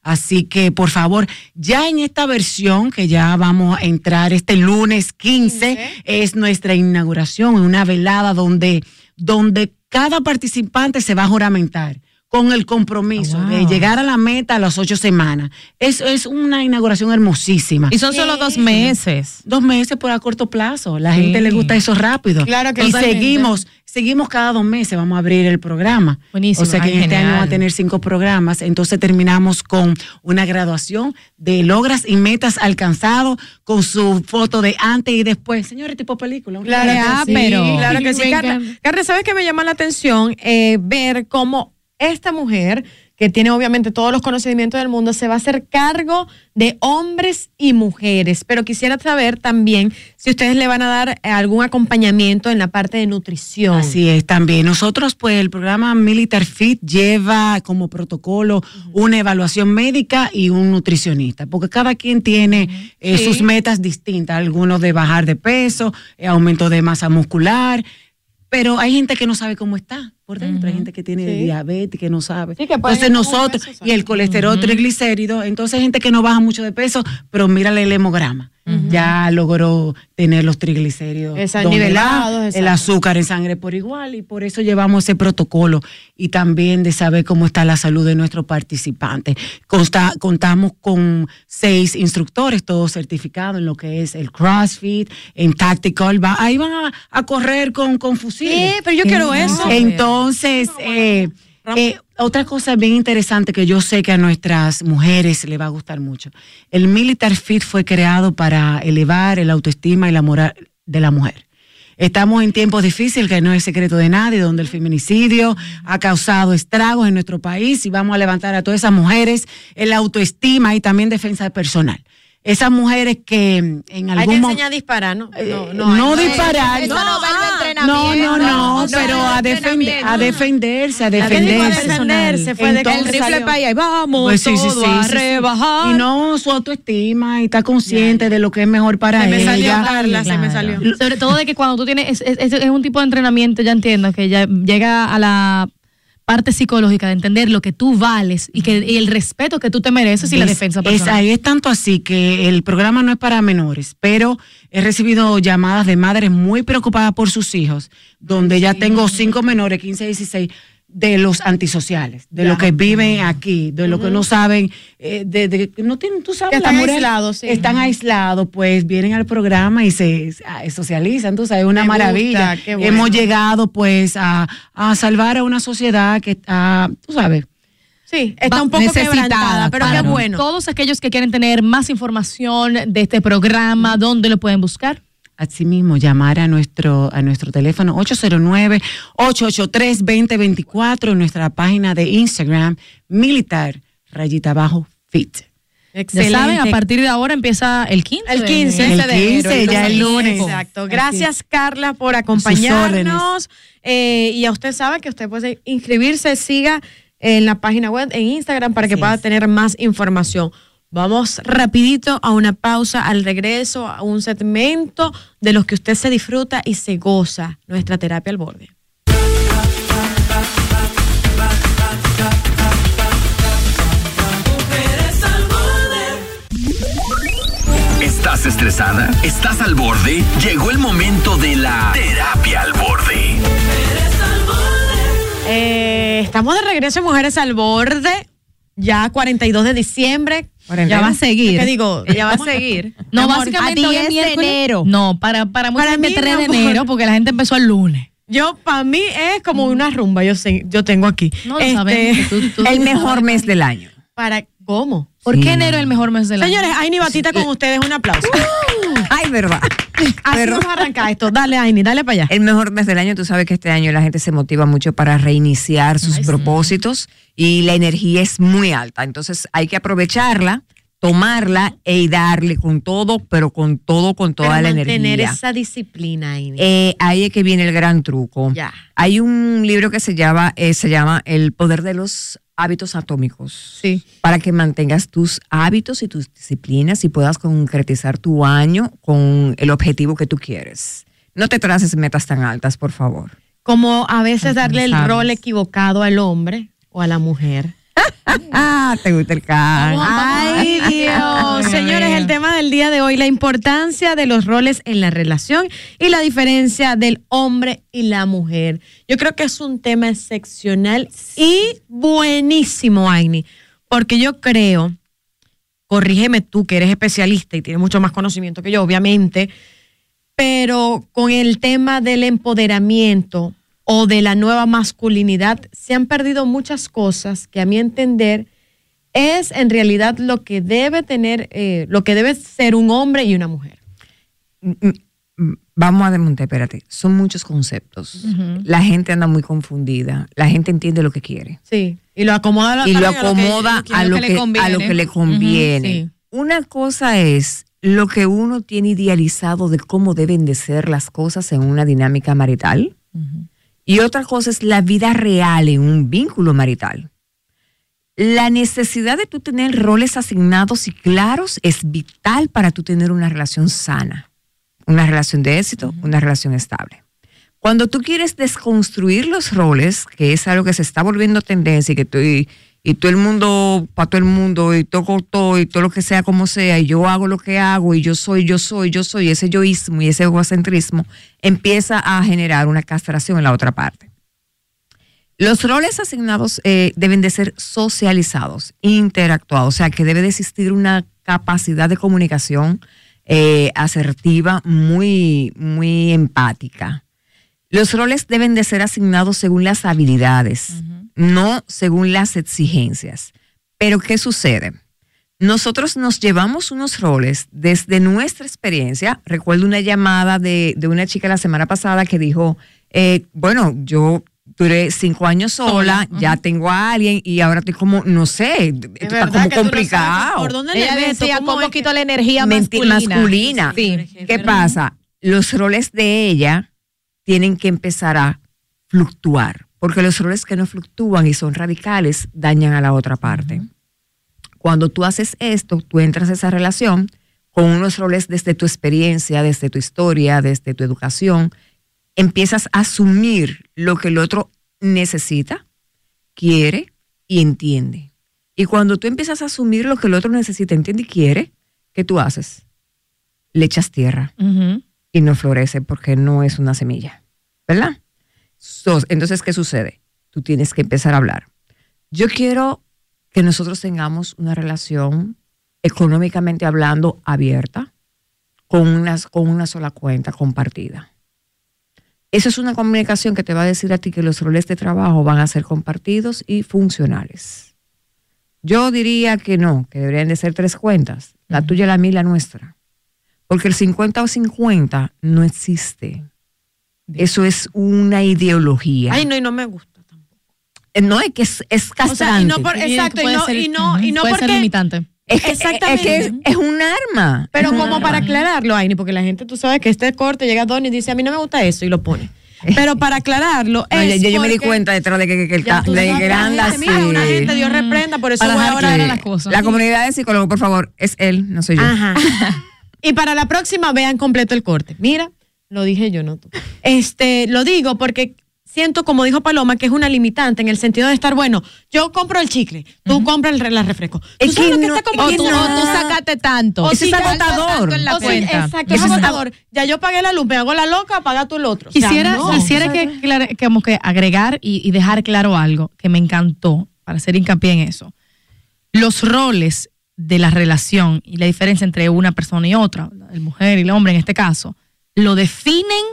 Así que, por favor, ya en esta versión que ya vamos a entrar este lunes 15, es nuestra inauguración, una velada donde, donde cada participante se va a juramentar con el compromiso de llegar a la meta a las ocho semanas. Eso es una inauguración hermosísima. Y son solo dos meses. Dos meses por a corto plazo. La Sí. gente le gusta eso rápido. Claro que y totalmente. seguimos, seguimos cada dos meses, vamos a abrir el programa. Buenísimo. O sea que Ay, en este año va a tener cinco programas. Entonces terminamos con una graduación de logras y metas alcanzados con su foto de antes y después. Señores, tipo película. Claro que sí, claro que sí. Carla. Carla, ¿sabes qué me llama la atención? Eh, ver cómo esta mujer, que tiene obviamente todos los conocimientos del mundo, se va a hacer cargo de hombres y mujeres. Pero quisiera saber también si ustedes le van a dar algún acompañamiento en la parte de nutrición. Así es, también. Nosotros, pues, el programa Militar Fit lleva como protocolo una evaluación médica y un nutricionista, porque cada quien tiene eh, Sí. sus metas distintas, algunos de bajar de peso, eh, aumento de masa muscular, pero hay gente que no sabe cómo está por dentro, hay gente que tiene Sí. diabetes, que no sabe. Sí, que entonces nosotros, peso, y el colesterol triglicérido, entonces hay gente que no baja mucho de peso, pero mírale el hemograma. Ya logró tener los triglicéridos nivelados, el azúcar en sangre por igual y por eso llevamos ese protocolo y también de saber cómo está la salud de nuestros participantes. Consta- contamos con seis instructores, todos certificados en lo que es el CrossFit, en Tactical. Va- ahí van a, a correr con, con fusiles. Sí, pero yo quiero eso. Entonces, eh, eh, otra cosa bien interesante que yo sé que a nuestras mujeres le va a gustar mucho. El Militar Fit fue creado para elevar el autoestima y la moral de la mujer. Estamos en tiempos difíciles, que no es secreto de nadie, donde el feminicidio ha causado estragos en nuestro país y vamos a levantar a todas esas mujeres el autoestima y también defensa personal. Esas mujeres que en Hay que algún momento... enseñar a disparar, ¿no? Eh, no, disparar. Eso no, no va en el no, entrenamiento. no, no, No, pero a, defender, a defenderse, a dijo a defenderse. defenderse, fue de que el rifle para allá y vamos pues sí, sí, todo sí, a sí, rebajar. Y no su autoestima y está consciente de lo que es mejor para Se me ella. salió, Carla, se me salió. Sobre todo de que cuando tú tienes, es, es- es un tipo de entrenamiento, ya entiendo, que ya llega a la parte psicológica de entender lo que tú vales y que y el respeto que tú te mereces y la Es- defensa es, personal. ahí es tanto así que el programa no es para menores, pero he recibido llamadas de madres muy preocupadas por sus hijos, donde ya tengo cinco menores, 15, 16, de los antisociales, de Ya. los que viven aquí, de los que no saben, eh, de, de- que no tienen, tú sabes, Que están aislados, sí. Están aislados, pues vienen al programa y se ah, socializan, tú sabes, una Me gusta, maravilla. qué bueno. Hemos llegado pues a, a salvar a una sociedad que está, tú sabes, Sí, está un poco necesitada, quebrantada, pero qué claro. bueno. Todos aquellos que quieren tener más información de este programa, ¿dónde lo pueden buscar? Asimismo, llamar a nuestro, a nuestro teléfono 809-883-2024 en nuestra página de Instagram, Militar rayita abajo, fit. Ya saben, a partir de ahora empieza el 15. El 15, El de enero, 15, ya el lunes. Exacto. Gracias, Carla, por acompañarnos. Eh, y a usted sabe que usted puede inscribirse, siga en la página web, en Instagram, para que pueda tener más información. Vamos rapidito a una pausa, al regreso, a un segmento de los que usted se disfruta y se goza, nuestra terapia al borde. ¿Estás estresada? ¿Estás al borde? Llegó el momento de la terapia al borde. Eh, estamos de regreso en Mujeres al Borde, ya 42 de diciembre. Ya va a seguir. ¿Qué digo? Ya va a seguir. No, amor, básicamente a hoy es 10 de enero. No, para, para mucha Para gente mí, 3 de enero, porque la gente empezó el lunes. Yo, para mí, es como una rumba, yo sé, yo tengo aquí. No lo Este, sabemos, tú- tú- El mejor mes del año. ¿Para cómo? ¿Por qué enero es el mejor mes del año? Señores, Aini Batita con ustedes, un aplauso. Ay, verdad. Así Pero- vamos a arrancar esto. Dale, Aini, dale para allá. El mejor mes del año, tú sabes que este año la gente se motiva mucho para reiniciar sus propósitos y la energía es muy alta. Entonces hay que aprovecharla, tomarla y darle con todo, pero con todo, con toda Pero la mantener energía. esa disciplina. Eh, ahí es que viene el gran truco. Ya. Hay un libro que se llama, eh, se llama El poder de los hábitos atómicos. Sí. Para que mantengas tus hábitos y tus disciplinas y puedas concretizar tu año con el objetivo que tú quieres. No te traces metas tan altas, por favor. Como a veces darle el rol equivocado al hombre o a la mujer. Ah, te gusta el can. Ay, Dios. Señores, el tema del día de hoy, la importancia de los roles en la relación y la diferencia del hombre y la mujer. Yo creo que es un tema excepcional y buenísimo, Aini, porque yo creo, corrígeme tú que eres especialista y tienes mucho más conocimiento que yo, obviamente, pero con el tema del empoderamiento o de la nueva masculinidad se han perdido muchas cosas que a mi entender es en realidad lo que debe tener, eh, lo que debe ser un hombre y una mujer. Mm, Vamos a desmontar, espérate. Son muchos conceptos. La gente anda muy confundida. La gente entiende lo que quiere. Sí. Y lo acomoda, a- y lo a que- acomoda a lo que, a lo que le conviene. sí. Una cosa es lo que uno tiene idealizado de cómo deben de ser las cosas en una dinámica marital. Y otra cosa es la vida real en un vínculo marital. La necesidad de tú tener roles asignados y claros es vital para tú tener una relación sana, una relación de éxito, una relación estable. Cuando tú quieres desconstruir los roles, que es algo que se está volviendo tendencia y que estoy y todo el mundo, para todo el mundo, y todo, y todo lo que sea como sea, y yo hago lo que hago, y yo soy, yo soy, yo soy, ese yoísmo y ese egocentrismo empieza a generar una castración en la otra parte. Los roles asignados eh, deben de ser socializados, interactuados, o sea que debe de existir una capacidad de comunicación eh, asertiva muy, muy empática. Los roles deben de ser asignados según las habilidades, no según las exigencias. Pero ¿qué sucede? Nosotros nos llevamos unos roles desde nuestra experiencia. Recuerdo una llamada de, de una chica la semana pasada que dijo, eh, bueno, yo duré cinco años sola, ya tengo a alguien y ahora estoy como, no sé, esto está como no complicado. por dónde le Ella meto, decía cómo quito la energía masculina. Sí. ¿Qué pasa? Los roles de ella tienen que empezar a fluctuar, porque los roles que no fluctúan y son radicales dañan a la otra parte. Cuando tú haces esto, tú entras a esa relación con unos roles desde tu experiencia, desde tu historia, desde tu educación, empiezas a asumir lo que el otro necesita, quiere y entiende. Y cuando tú empiezas a asumir lo que el otro necesita, entiende y quiere, ¿qué tú haces? Le echas tierra y no florece porque no es una semilla, ¿verdad? So- entonces, ¿qué sucede? Tú tienes que empezar a hablar. Yo quiero que nosotros tengamos una relación económicamente hablando abierta, con, unas, con una sola cuenta compartida. Esa es una comunicación que te va a decir a ti que los roles de trabajo van a ser compartidos y funcionales. Yo diría que no, que deberían de ser tres cuentas, la tuya, la mía y la nuestra. Porque el 50 o 50 no existe. Eso es una ideología. Ay, no, y no me gusta. eh, no es que es, es O castrante. sea, y no por, exacto, y no, ser- y no, y no puede ser porque. limitante. es, que- Exactamente. es que es, es un arma. Pero Es un como arma. para aclararlo, Aini, porque la gente, tú sabes que este corte llega a Donny y dice, a mí no me gusta eso y lo pone. Pero para aclararlo, No, es ya- ya yo me di cuenta detrás de que, que, que el Ya ca- tú de sabes, que la anda gente, mira, así. una gente, Dios reprenda, por eso voy ahora a las cosas. La comunidad de psicólogos, por favor, es él, no soy yo. Ajá. y para la próxima vean completo el corte. Mira, lo dije yo, no tú. Este, lo digo porque siento, como dijo Paloma, que es una limitante en el sentido de estar, bueno, yo compro el chicle, tú compras el, la refresco. ¿Tú Es sabes que lo que no- está O tú, o tú sacaste tanto. O Eso si es agotador. en la o si- cuenta. exacto, es es agotador. Ya yo pagué la luz, me hago la loca, paga tú el otro. O sea, Quisiera, no. quisiera que, que como que agregar y, y dejar claro algo que me encantó para hacer hincapié en eso. Los roles de la relación y la diferencia entre una persona y otra, la mujer y el hombre en este caso, lo definen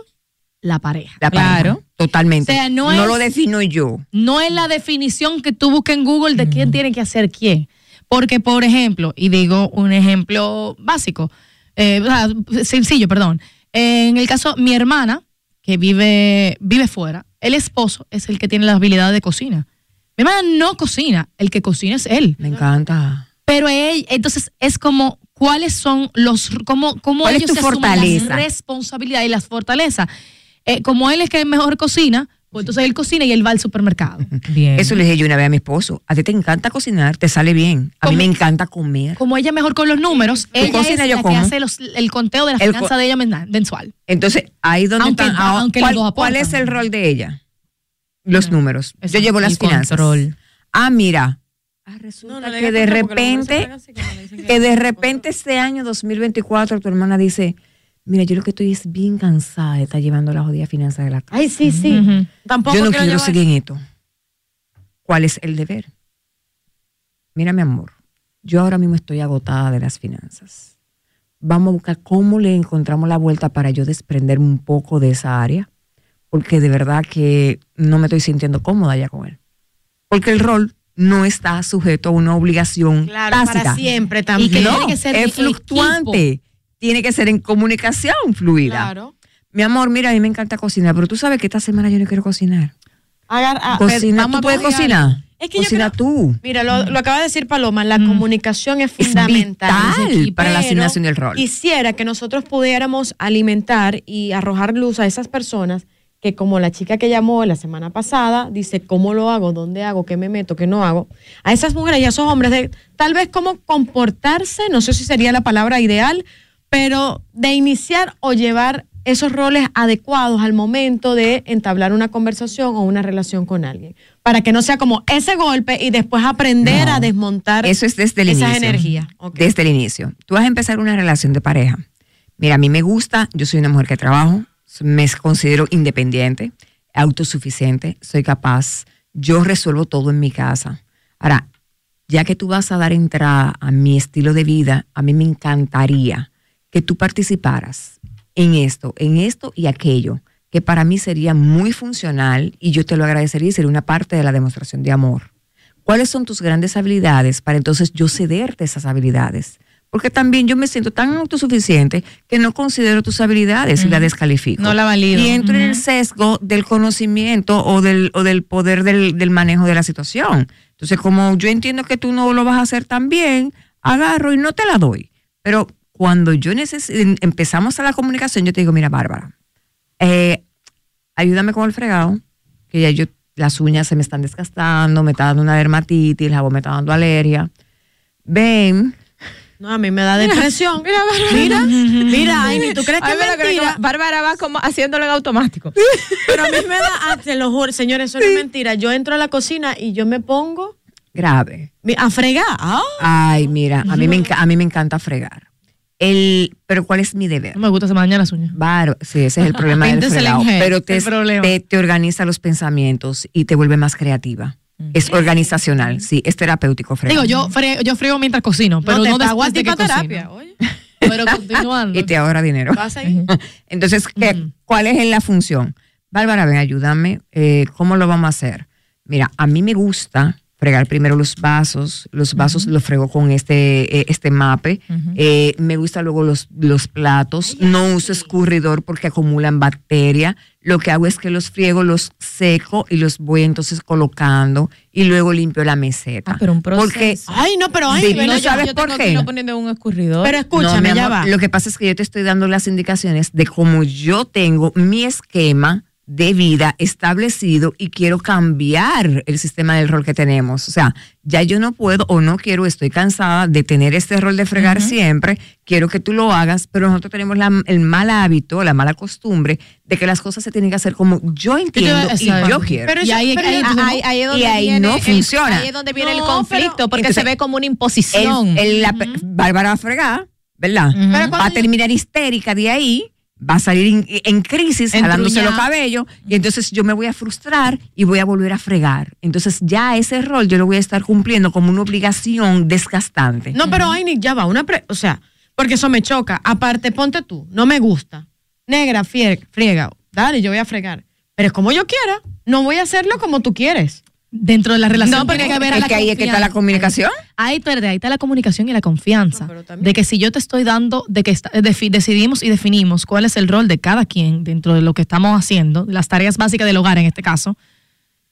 la pareja. La pareja, Totalmente. O sea, no no es- lo defino yo. no es la definición que tú buscas en Google de quién tiene que hacer quién. Porque, por ejemplo, y digo un ejemplo básico, eh, o sea, sencillo, perdón. En el caso, mi hermana, que vive, vive fuera, el esposo es el que tiene la habilidad de cocina. Mi hermana no cocina, el que cocina es él. Me encanta. Pero él, entonces es como, ¿cuáles son los, cómo, cómo ¿Cuál es ellos tu se asumen fortaleza? las responsabilidades y las fortalezas? Eh, como él es que mejor cocina, pues entonces él cocina y él va al supermercado. Bien. Eso le dije yo una vez a mi esposo. A ti te encanta cocinar, te sale bien. A mí me encanta comer. Como ella mejor con los números, ella cocina, es yo la como. que hace los- el conteo de la El finanza co- de ella mensual. Entonces, ahí donde Aunque- están. ahora, aunque ¿cuál, cuál es el rol de ella? Los números. Yo llevo las el finanzas. control. Ah, mira. No, no le que de repente, que- que de repente este año 2024 tu hermana dice, mira, yo lo que estoy es bien cansada de estar llevando la jodida finanza de la casa. Ay, sí, sí. Tampoco yo no quiero quiero seguir en esto. ¿Cuál es el deber? Mira, mi amor, yo ahora mismo estoy agotada de las finanzas. Vamos a buscar cómo le encontramos la vuelta para yo desprenderme un poco de esa área, porque de verdad que no me estoy sintiendo cómoda ya con él. Porque el rol no está sujeto a una obligación Claro, tácita. para siempre también. Y que No, tiene que ser es es fluctuante. Tiene que ser en comunicación fluida. Claro. Mi amor, mira, a mí me encanta cocinar, pero tú sabes que esta semana yo no quiero cocinar. Agar- ah, Cocina, vamos tú a puedes cocinar. Es que yo Cocina creo- tú. Mira, lo, lo acaba de decir Paloma, la comunicación es Es fundamental. vital para la asignación del rol. Quisiera que nosotros pudiéramos alimentar y arrojar luz a esas personas que como la chica que llamó la semana pasada, dice cómo lo hago, dónde hago, qué me meto, qué no hago. A esas mujeres y a esos hombres de tal vez cómo comportarse, no sé si sería la palabra ideal, pero de iniciar o llevar esos roles adecuados al momento de entablar una conversación o una relación con alguien. Para que no sea como ese golpe y después aprender a desmontar Eso es desde el esas inicio. energías. Desde el inicio. Tú vas a empezar una relación de pareja. Mira, a mí me gusta, yo soy una mujer que trabajo, me considero independiente, autosuficiente, soy capaz, yo resuelvo todo en mi casa. Ahora, ya que tú vas a dar entrada a mi estilo de vida, a mí me encantaría que tú participaras en esto, en esto y aquello, que para mí sería muy funcional y yo te lo agradecería y sería una parte de la demostración de amor. ¿Cuáles son tus grandes habilidades para entonces yo cederte esas habilidades? Porque también yo me siento tan autosuficiente que no considero tus habilidades y la descalifico. No la valido. Y entro en el sesgo del conocimiento o del, o del poder del, del manejo de la situación. Entonces, como yo entiendo que tú no lo vas a hacer tan bien, agarro y no te la doy. Pero cuando yo neces- em- empezamos a la comunicación, yo te digo, mira, Bárbara, eh, ayúdame con el fregado, que ya yo, las uñas se me están desgastando, me está dando una dermatitis, el jabón me está dando alergia. Ven. No, a mí me da depresión. Mira, mira, mira, Aini, ¿tú crees que Ay, es que mentira? Bárbara va como haciéndolo en automático. Pero a mí me da, ah, te lo juro, señores, eso no es mentira. Yo entro a la cocina y yo me pongo Grave. a fregar. Ay, mira, a mí, me a mí me encanta fregar. El, pero ¿cuál es mi deber? No me gusta se me dañan las uñas. Bárbaro. Sí, ese es el problema del fregado. Pero te, el problema. te, te organiza los pensamientos y te vuelve más creativa. Es organizacional, sí, es terapéutico fregar. Digo, yo frego, yo frego mientras cocino, pero te no, pago a ti terapia, oye. Pero continuando. y te ahorra dinero. Vas ahí. Entonces, ¿qué, ¿cuál es la función? Bárbara, ven, ayúdame. eh, ¿Cómo lo vamos a hacer? Mira, a mí me gusta fregar primero los vasos, los vasos los frego con este, eh, este mape. Eh, me gusta luego los, los platos. No uso escurridor porque acumulan bacteria. Lo que hago es que los friego, los seco y los voy entonces colocando y luego limpio la meseta. pero un proceso. Porque, Ay, no, pero ay, ¿no ya- sabes yo por qué? no poniendo un escurridor. Pero No, escúchame, ya amor, va. Lo que pasa es que yo te estoy dando las indicaciones de cómo yo tengo mi esquema de vida establecido y quiero cambiar el sistema del rol que tenemos. O sea, ya yo no puedo o no quiero, estoy cansada de tener este rol de fregar siempre, quiero que tú lo hagas, pero nosotros tenemos la- el mal hábito, la mala costumbre de que las cosas se tienen que hacer como yo entiendo y yo quiero. Pero Y ahí- pero ahí- Entonces, ahí- ahí es donde y ahí viene no el- funciona. ahí es donde viene el conflicto, pero- porque entonces, se ve como una imposición. el- el- la pe- Bárbara va a fregar, ¿verdad? Pero Va a terminar histérica de ahí, va a salir en, crisis, jalándose los cabellos, y entonces yo me voy a frustrar y voy a volver a fregar. Entonces ya ese rol yo lo voy a estar cumpliendo como una obligación desgastante. No, pero ay, ni- ya va, una pre- o sea, porque eso me choca. Aparte, ponte tú, no me gusta. Negra, frie- friega, dale, yo voy a fregar. Pero es como yo quiera, no voy a hacerlo como tú quieres. Dentro de la relación No, porque que haber es la que ahí es que está la comunicación. Ahí, espérate, ahí está la comunicación y la confianza. de que si yo te estoy dando, de que decidimos y definimos cuál es el rol de cada quien dentro de lo que estamos haciendo, las tareas básicas del hogar en este caso,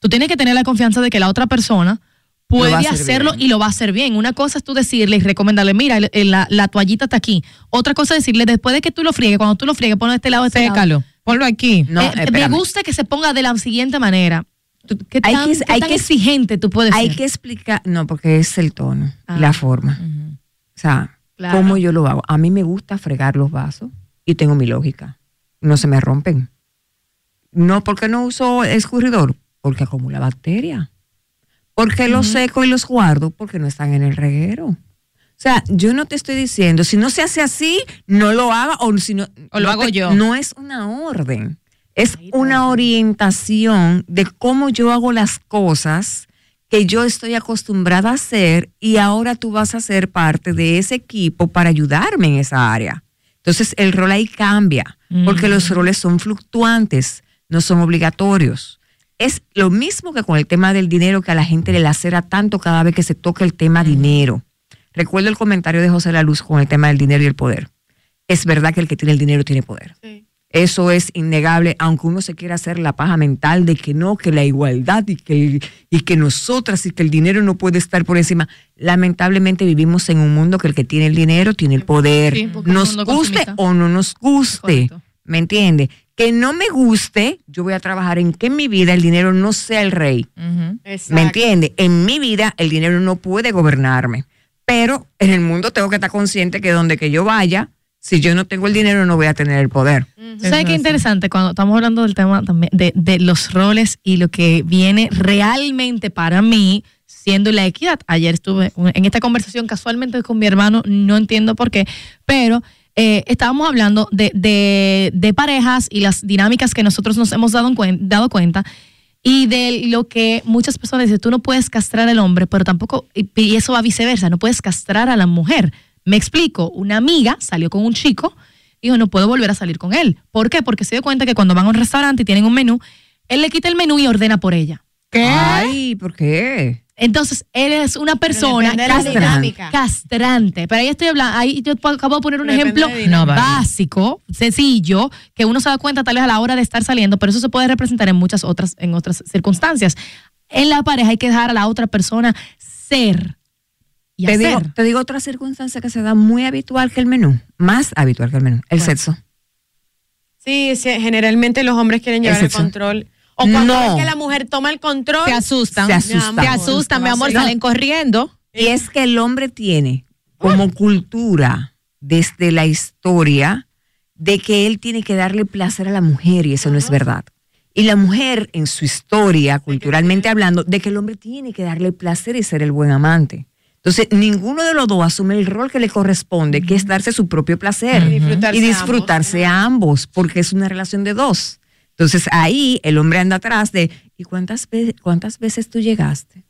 tú tienes que tener la confianza de que la otra persona puede hacerlo bien. y lo va a hacer bien. Una cosa es tú decirle y recomendarle, mira, la, la toallita está aquí. Otra cosa es decirle, después de que tú lo friegues, cuando tú lo friegues, ponlo de este lado, de este Sécalo, lado. ponlo aquí. No, Eh, me gusta que se ponga de la siguiente manera. ¿Qué Hay que- qué hay tan que- exigente tú puedes Hay ser? que explicar, no, porque es el tono Ah. la forma. O sea, Claro. cómo yo lo hago. A mí me gusta fregar los vasos y tengo mi lógica. No se me rompen. No porque no uso escurridor, porque acumula bacteria. Porque los seco y los guardo porque no están en el reguero. O sea, yo no te estoy diciendo, si no se hace así, no lo haga o si no, O lo no hago te- yo. No es una orden, es una orientación de cómo yo hago las cosas que yo estoy acostumbrada a hacer y ahora tú vas a ser parte de ese equipo para ayudarme en esa área. Entonces el rol ahí cambia, porque los roles son fluctuantes, no son obligatorios. Es lo mismo que con el tema del dinero que a la gente le lacera tanto cada vez que se toca el tema dinero. Recuerdo el comentario de José La Luz con el tema del dinero y el poder. Es verdad que el que tiene el dinero tiene poder. Eso es innegable, aunque uno se quiera hacer la paja mental de que no, que la igualdad y que, el- y que nosotras y que el dinero no puede estar por encima. Lamentablemente vivimos en un mundo que el que tiene el dinero tiene el poder. Sí, nos guste consumista. o no nos guste. ¿Me entiende? Que no me guste, yo voy a trabajar en que en mi vida el dinero no sea el rey. ¿Me entiende? En mi vida el dinero no puede gobernarme. Pero en el mundo tengo que estar consciente que donde que yo vaya, si yo no tengo el dinero no voy a tener el poder. ¿Sabes qué interesante? Cuando estamos hablando del tema también de, de los roles y lo que viene realmente para mí siendo la equidad. Ayer estuve en esta conversación casualmente con mi hermano, no entiendo por qué, pero eh, estábamos hablando de, de- de parejas y las dinámicas que nosotros nos hemos dado, cuen- dado cuenta y de lo que muchas personas dicen, tú no puedes castrar al hombre, pero tampoco, y, y eso va viceversa, no puedes castrar a la mujer. Me explico, una amiga salió con un chico y dijo, no puedo volver a salir con él. ¿Por qué? Porque se dio cuenta que cuando van a un restaurante y tienen un menú, él le quita el menú y ordena por ella. ¿Qué? Ay, ¿por qué? Entonces, él es una persona castrante, dinámica. castrante. Pero ahí estoy hablando, ahí yo acabo de poner un Depende ejemplo básico, sencillo, que uno se da cuenta tal vez a la hora de estar saliendo, pero eso se puede representar en muchas otras, en otras circunstancias. En la pareja hay que dejar a la otra persona ser y Te hacer. digo, te digo otra circunstancia que se da muy habitual que el menú, más habitual que el menú, el sexo. Sí, sí, generalmente los hombres quieren llevar ¿Es el control. O cuando No. ven que la mujer toma el control. Se asustan. Se asustan. Se asustan, mi amor, No. salen corriendo. Y es que el hombre tiene como cultura desde la historia de que él tiene que darle placer a la mujer y eso no es verdad. Y la mujer en su historia, culturalmente hablando, de que el hombre tiene que darle placer y ser el buen amante. Entonces, ninguno de los dos asume el rol que le corresponde, que es darse su propio placer Y disfrutarse y disfrutarse a ambos, porque es una relación de dos. Entonces, ahí el hombre anda atrás de, ¿y cuántas, ve- cuántas veces tú llegaste?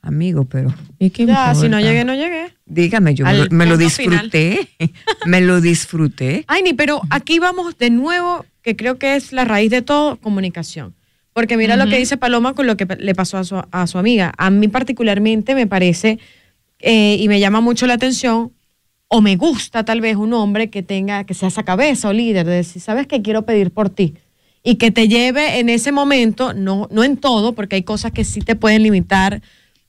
Amigo, pero... Ya, si no llegué, no llegué. Dígame, yo me Al lo, me disfruté, me lo disfruté. Ay, ni, pero aquí vamos de nuevo, que creo que es la raíz de todo, comunicación. Porque mira lo que dice Paloma con lo que le pasó a su, a su amiga. A mí particularmente me parece eh, y me llama mucho la atención o me gusta tal vez un hombre que tenga, que sea esa cabeza o líder de decir, ¿sabes qué? Quiero pedir por ti. Y que te lleve en ese momento, no, no en todo, porque hay cosas que sí te pueden limitar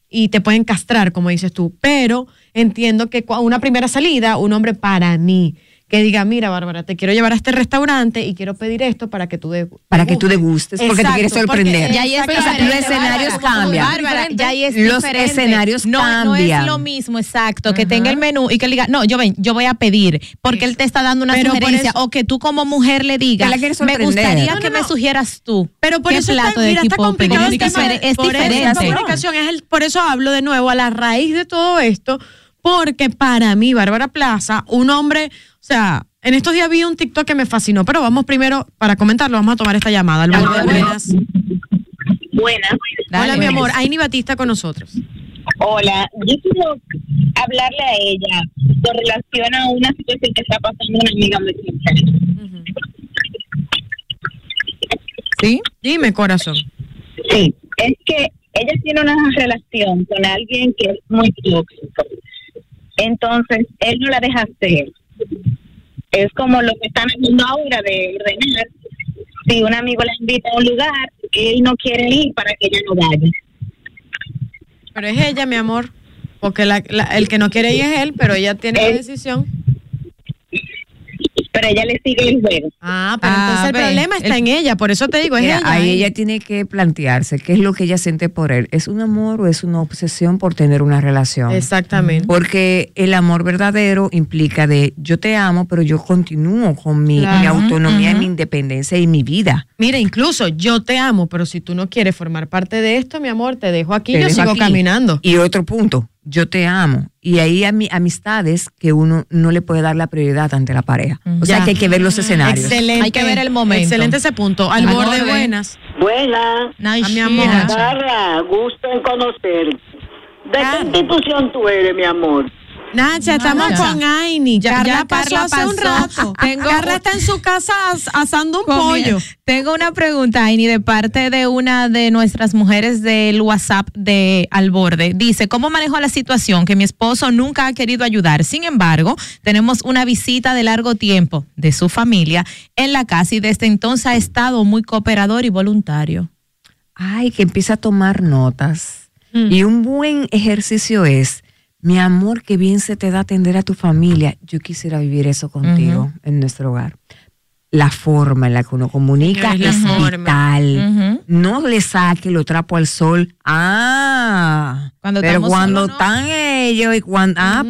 y te pueden castrar, como dices tú, pero entiendo que una primera salida, un hombre para mí, que diga, mira, Bárbara, te quiero llevar a este restaurante y quiero pedir esto para que tú de, Para que tú degustes, porque te quieres sorprender. Ya ahí es O sea, los escenarios Bárbara. cambian. Bárbara, ya ahí es Los diferente. escenarios no, No cambian. es lo mismo, exacto, que tenga el menú y que le diga, no, yo ven, yo voy a pedir, porque él te está dando una Pero sugerencia, eso- o que tú como mujer le digas, me gustaría No, que no, me no. sugieras tú. Pero por ¿Qué eso plato está, de mira, está complicado tema. Es diferente. por eso esta comunicación es el, por eso hablo de nuevo a la raíz de todo esto, porque para mí, Bárbara Plaza, un hombre, o sea, en estos días vi un TikTok que me fascinó, pero vamos primero, para comentarlo, vamos a tomar esta llamada. Borde, buenas. Buenas. Hola, mi amor. Aini Batista con nosotros. Hola, yo quiero hablarle a ella con relación a una situación que está pasando una amiga muy. ¿Sí? Dime, corazón. Sí, es que ella tiene una relación con alguien que es muy tóxico. Entonces, él no la deja hacer. Es como lo que están haciendo ahora de ordenar. Si un amigo la invita a un lugar, él no quiere ir para que ella no vaya. Pero es ella, mi amor. Porque la- la- el que no quiere ir es él, pero ella tiene la decisión. Pero ella le sigue el juego. Ah, pero Ah, entonces el ve. problema está en ella, por eso te digo, es Mira, ella. ahí ella tiene que plantearse qué es lo que ella siente por él. ¿Es un amor o es una obsesión por tener una relación? Exactamente. Porque el amor verdadero implica de yo te amo, pero yo continúo con mi, mi autonomía, mi independencia y mi vida. Mira, incluso yo te amo, pero si tú no quieres formar parte de esto, mi amor, te dejo aquí, Te yo dejo sigo aquí. caminando. Y otro punto, yo te amo. Y ahí hay ami- amistades que uno no le puede dar la prioridad ante la pareja. O sea que hay que ver los escenarios. Excelente. Hay que ver el momento. Excelente ese punto. Al Al borde, borde. buenas. Buena. A mi amor. Barra, gusto en conocerte. ¿De qué institución tú eres, mi amor? Nacha, estamos Nacha. con Aini. Ya- Carla ya pasó Carla hace un rato. Tengo Carla está en su casa as- asando un pollo. Tengo una pregunta, Aini, de parte de una de nuestras mujeres del WhatsApp de Alborde. Dice, ¿cómo manejo la situación? Que mi esposo nunca ha querido ayudar. Sin embargo, tenemos una visita de largo tiempo de su familia en la casa y desde entonces ha estado muy cooperador y voluntario. Ay, que empieza a tomar notas. Mm. Y un buen ejercicio es, mi amor, que bien se te da atender a tu familia. Yo quisiera vivir eso contigo en nuestro hogar. La forma en la que uno comunica es la vital. No le saque lo trapo al sol. Ah, Cuando pero cuando no. están ellos y cuando... Ah,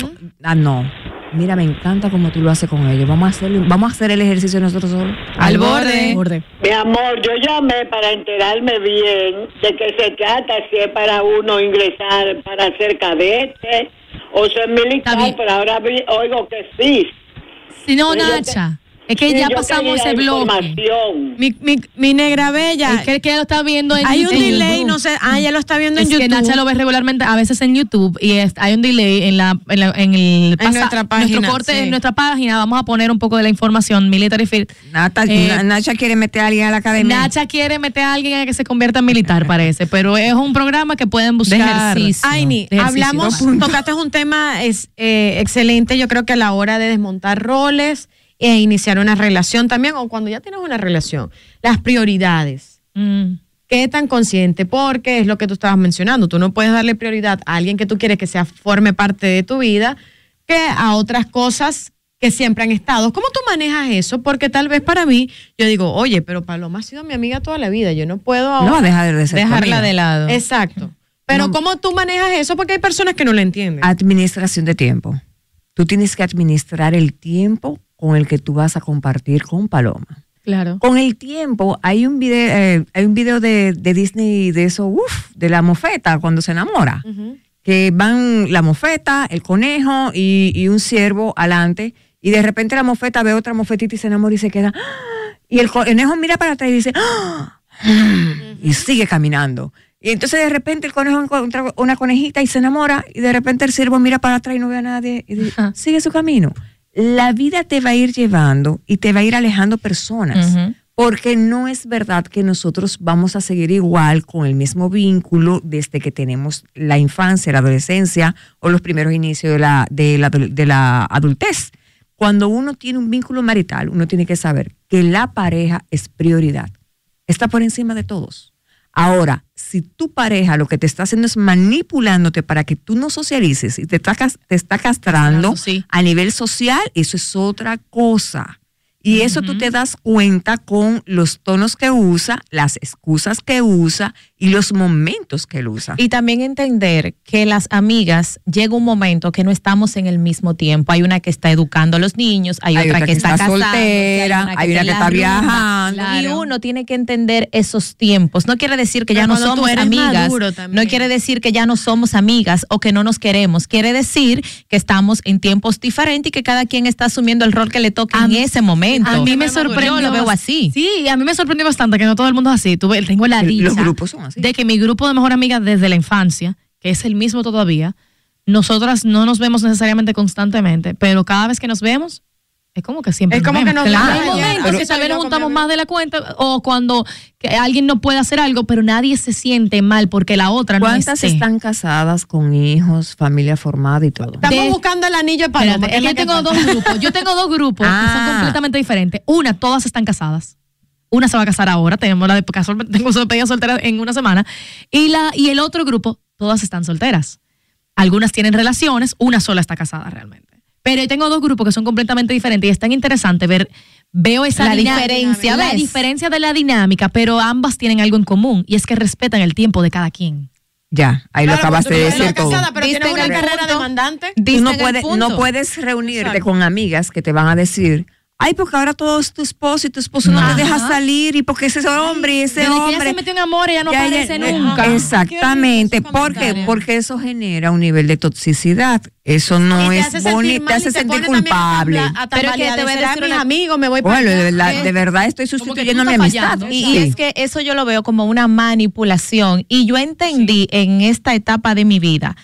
ah, no. Mira, me encanta como tú lo haces con ellos. Vamos a hacer, vamos a hacer el ejercicio nosotros solos. Al borde. Mi amor, yo llamé para enterarme bien de qué se trata, si es para uno ingresar para ser cadete o ser militar, pero ahora oigo que sí. Si no, Nacha, es que Sí, ya pasamos ese información. Mi, mi, mi negra bella. Es que, que lo está viendo en Hay un en delay, YouTube. no sé. Ah, ella lo está viendo en es YouTube. que Nacha lo ve regularmente, a veces en YouTube, y es- hay un delay en la en, la- en el pasa- nuestra página, nuestro corte sí. en nuestra página. Vamos a poner un poco de la información. Military Field. Nata- Eh, Na- Nacha quiere meter a alguien a la academia. Nacha quiere meter a alguien a que se convierta en militar, parece, pero es un programa que pueden buscar. Aini, De ejercicio. hablamos, tocaste un tema es, eh, excelente, yo creo que a la hora de desmontar roles e iniciar una relación también, o cuando ya tienes una relación, las prioridades. Mm. ¿Qué tan consciente? Porque es lo que tú estabas mencionando, tú no puedes darle prioridad a alguien que tú quieres que sea forme parte de tu vida que a otras cosas que siempre han estado. ¿Cómo tú manejas eso? Porque tal vez para mí, yo digo, oye, pero Paloma ha sido mi amiga toda la vida, yo no puedo ahora No dejar de ser Dejarla de lado. Exacto. Pero ¿cómo tú manejas eso? Porque hay personas que no lo entienden. Administración de tiempo. Tú tienes que administrar el tiempo con el que tú vas a compartir con Paloma. Claro. Con el tiempo, hay un video, eh, hay un video de, de Disney de eso, uff, de la mofeta cuando se enamora. Que van la mofeta, el conejo y, y un ciervo adelante, y de repente la mofeta ve otra mofetita y se enamora y se queda. ¡ah! Y el conejo mira para atrás y dice, ¡ah! y sigue caminando. Y entonces de repente el conejo encuentra una conejita y se enamora, y de repente el ciervo mira para atrás y no ve a nadie y dice, sigue su camino. La vida te va a ir llevando y te va a ir alejando personas. Porque no es verdad que nosotros vamos a seguir igual con el mismo vínculo desde que tenemos la infancia, la adolescencia o los primeros inicios de la, de la, de la adultez. Cuando uno tiene un vínculo marital, uno tiene que saber que la pareja es prioridad. Está por encima de todos. Ahora, si tu pareja lo que te está haciendo es manipulándote para que tú no socialices y te está, cas- te está castrando a nivel social, eso es otra cosa. Y eso tú te das cuenta con los tonos que usa, las excusas que usa y los momentos que él usa. Y también entender que las amigas llega un momento que no estamos en el mismo tiempo. Hay una que está educando a los niños, hay, otra, que, está, casada, soltera, hay una que en está la rumba. viajando. Y uno tiene que entender esos tiempos. No quiere decir que ya no somos amigas. No quiere decir que ya no somos amigas o que no nos queremos. Quiere decir que estamos en tiempos diferentes y que cada quien está asumiendo el rol que le toca en ese momento. A mí me sorprendió. Yo lo veo así. Sí, a mí me sorprendió bastante que no todo el mundo es así. Tuve, tengo la dicha Los grupos son así. De que mi grupo de mejor amigas desde la infancia, que es el mismo todavía, nosotras no nos vemos necesariamente constantemente, pero cada vez que nos vemos, es como que siempre Es como vemos. que nos Claro. Hay momentos que tal vez nos juntamos más de la cuenta o cuando que alguien no puede hacer algo, pero nadie se siente mal porque la otra no ¿Cuántas esté. están casadas con hijos, familia formada y todo? Estamos De- buscando el anillo que yo tengo dos grupos. Yo tengo dos grupos que Ah. son completamente diferentes. Una, todas están casadas. Una se va a casar ahora, tenemos la de casualmente tengo su despedida soltera en una semana. Y la y el otro grupo, todas están solteras. Algunas tienen relaciones, una sola está casada realmente. Pero yo tengo dos grupos que son completamente diferentes y es tan interesante ver, veo esa La diferencia, la diferencia de la dinámica, pero ambas tienen algo en común y es que respetan el tiempo de cada quien. Ya, ahí lo acabas de decir todo. casada, pero tienes una carrera punto. demandante. Tú Diste no no puedes reunirte Exacto. con amigas que te van a decir, ay, porque ahora todo es tu esposo y tu esposo no, Ajá. te deja salir y porque ese hombre y ese Desde que hombre. ella se metió en amor, ella no Ya, aparece ya, eh, nunca. Exactamente. ¿Por qué? Porque eso genera un nivel de toxicidad. Eso no es bonito, te hace sentir a culpable. tambla- a Pero que te voy a decir mis una- amigos, me voy Bueno, de verdad, de verdad estoy sustituyendo mi amistad. fallando. Y, Sí. y es que eso yo lo veo como una manipulación. Y yo entendí en esta etapa de mi vida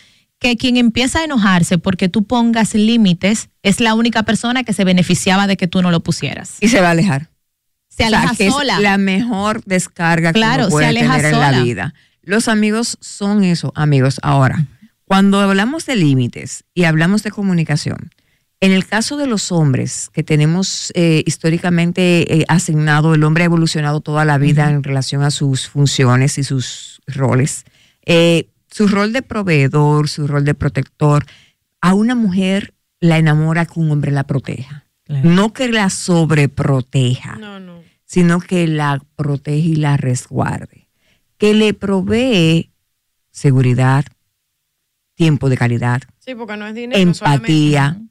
que quien empieza a enojarse porque tú pongas límites es la única persona que se beneficiaba de que tú no lo pusieras. y se va a alejar. Se O sea, aleja sola. es la mejor descarga Claro, que uno se puede aleja tener en la sola. vida. Los amigos son eso, amigos. Ahora, cuando hablamos de límites y hablamos de comunicación, en el caso de los hombres que tenemos eh, históricamente eh, asignado, el hombre ha evolucionado toda la vida en relación a sus funciones y sus roles. Eh, su rol de proveedor, su rol de protector, a una mujer la enamora que un hombre la proteja. No que la sobreproteja, sino que la protege y la resguarde. Que le provee seguridad, tiempo de calidad, Sí, porque no es dinero solamente. empatía.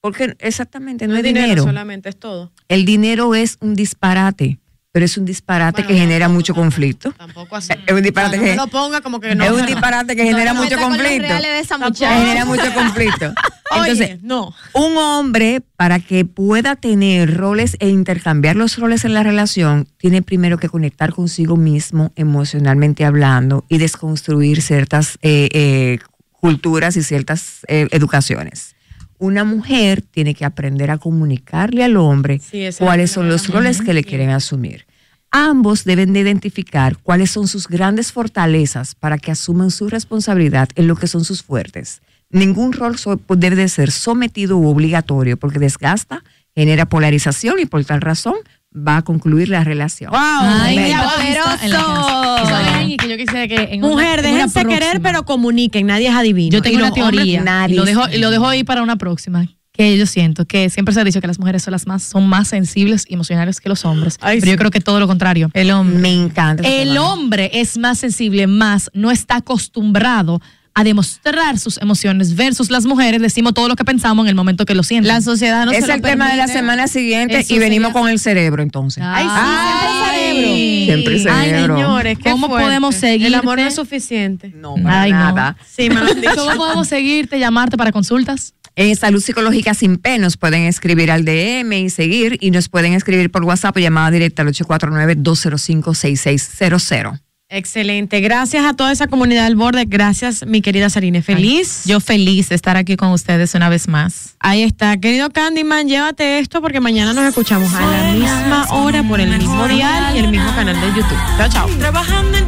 Porque exactamente no, No es es dinero, dinero. solamente, es todo. El dinero es un disparate, pero es un disparate que genera mucho conflicto. Tampoco así. Es un disparate no que lo ponga como que no. es un disparate que genera mucho conflicto. Que genera mucho. Entonces, Oye, no. un hombre, para que pueda tener roles e intercambiar los roles en la relación, tiene primero que conectar consigo mismo, emocionalmente hablando, y desconstruir ciertas eh, eh, culturas y ciertas eh, educaciones. Una mujer tiene que aprender a comunicarle al hombre Sí, cuáles son los roles que le quieren asumir. Ambos deben de identificar cuáles son sus grandes fortalezas para que asuman su responsabilidad en lo que son sus fuertes. Ningún rol debe de ser sometido u obligatorio porque desgasta, genera polarización y por tal razón va a concluir la relación. Ay, Ve- qué poderoso. Eso es alguien que yo quisiera que en una- Mujer, una déjense querer, pero comuniquen. Nadie es adivino. Yo tengo Y una teoría. nadie y lo dejo, y lo dejo ahí para una próxima. Que yo siento que siempre se ha dicho que las mujeres son las más, son más sensibles y emocionales que los hombres. pero yo creo que todo lo contrario. El hombre. Me encanta. El tema. hombre es más sensible, más no está acostumbrado a demostrar sus emociones versus las mujeres decimos todo lo que pensamos en el momento que lo sienten. La sociedad no es se lo el tema de la semana siguiente Eso y venimos sería- con el cerebro entonces. Ay, sí, Ay, siempre el Ay, cerebro. Señores, qué ¿Cómo fuerte. podemos seguirte? El amor no es suficiente. No, para Ay, no. nada. Sí, me lo han dicho. ¿Cómo podemos seguirte, llamarte para consultas? En Salud Psicológica Sin P nos pueden escribir al DM y seguir y nos pueden escribir por WhatsApp o llamada directa al 849-205-6600. Excelente. Gracias a toda esa comunidad del borde. Gracias, mi querida Sarine. Feliz. Yo feliz de estar aquí con ustedes una vez más. Ahí está. Querido Candyman, llévate esto porque mañana nos escuchamos a la misma hora por el mismo dial y el mismo canal de YouTube. Chao, chao. Trabajando en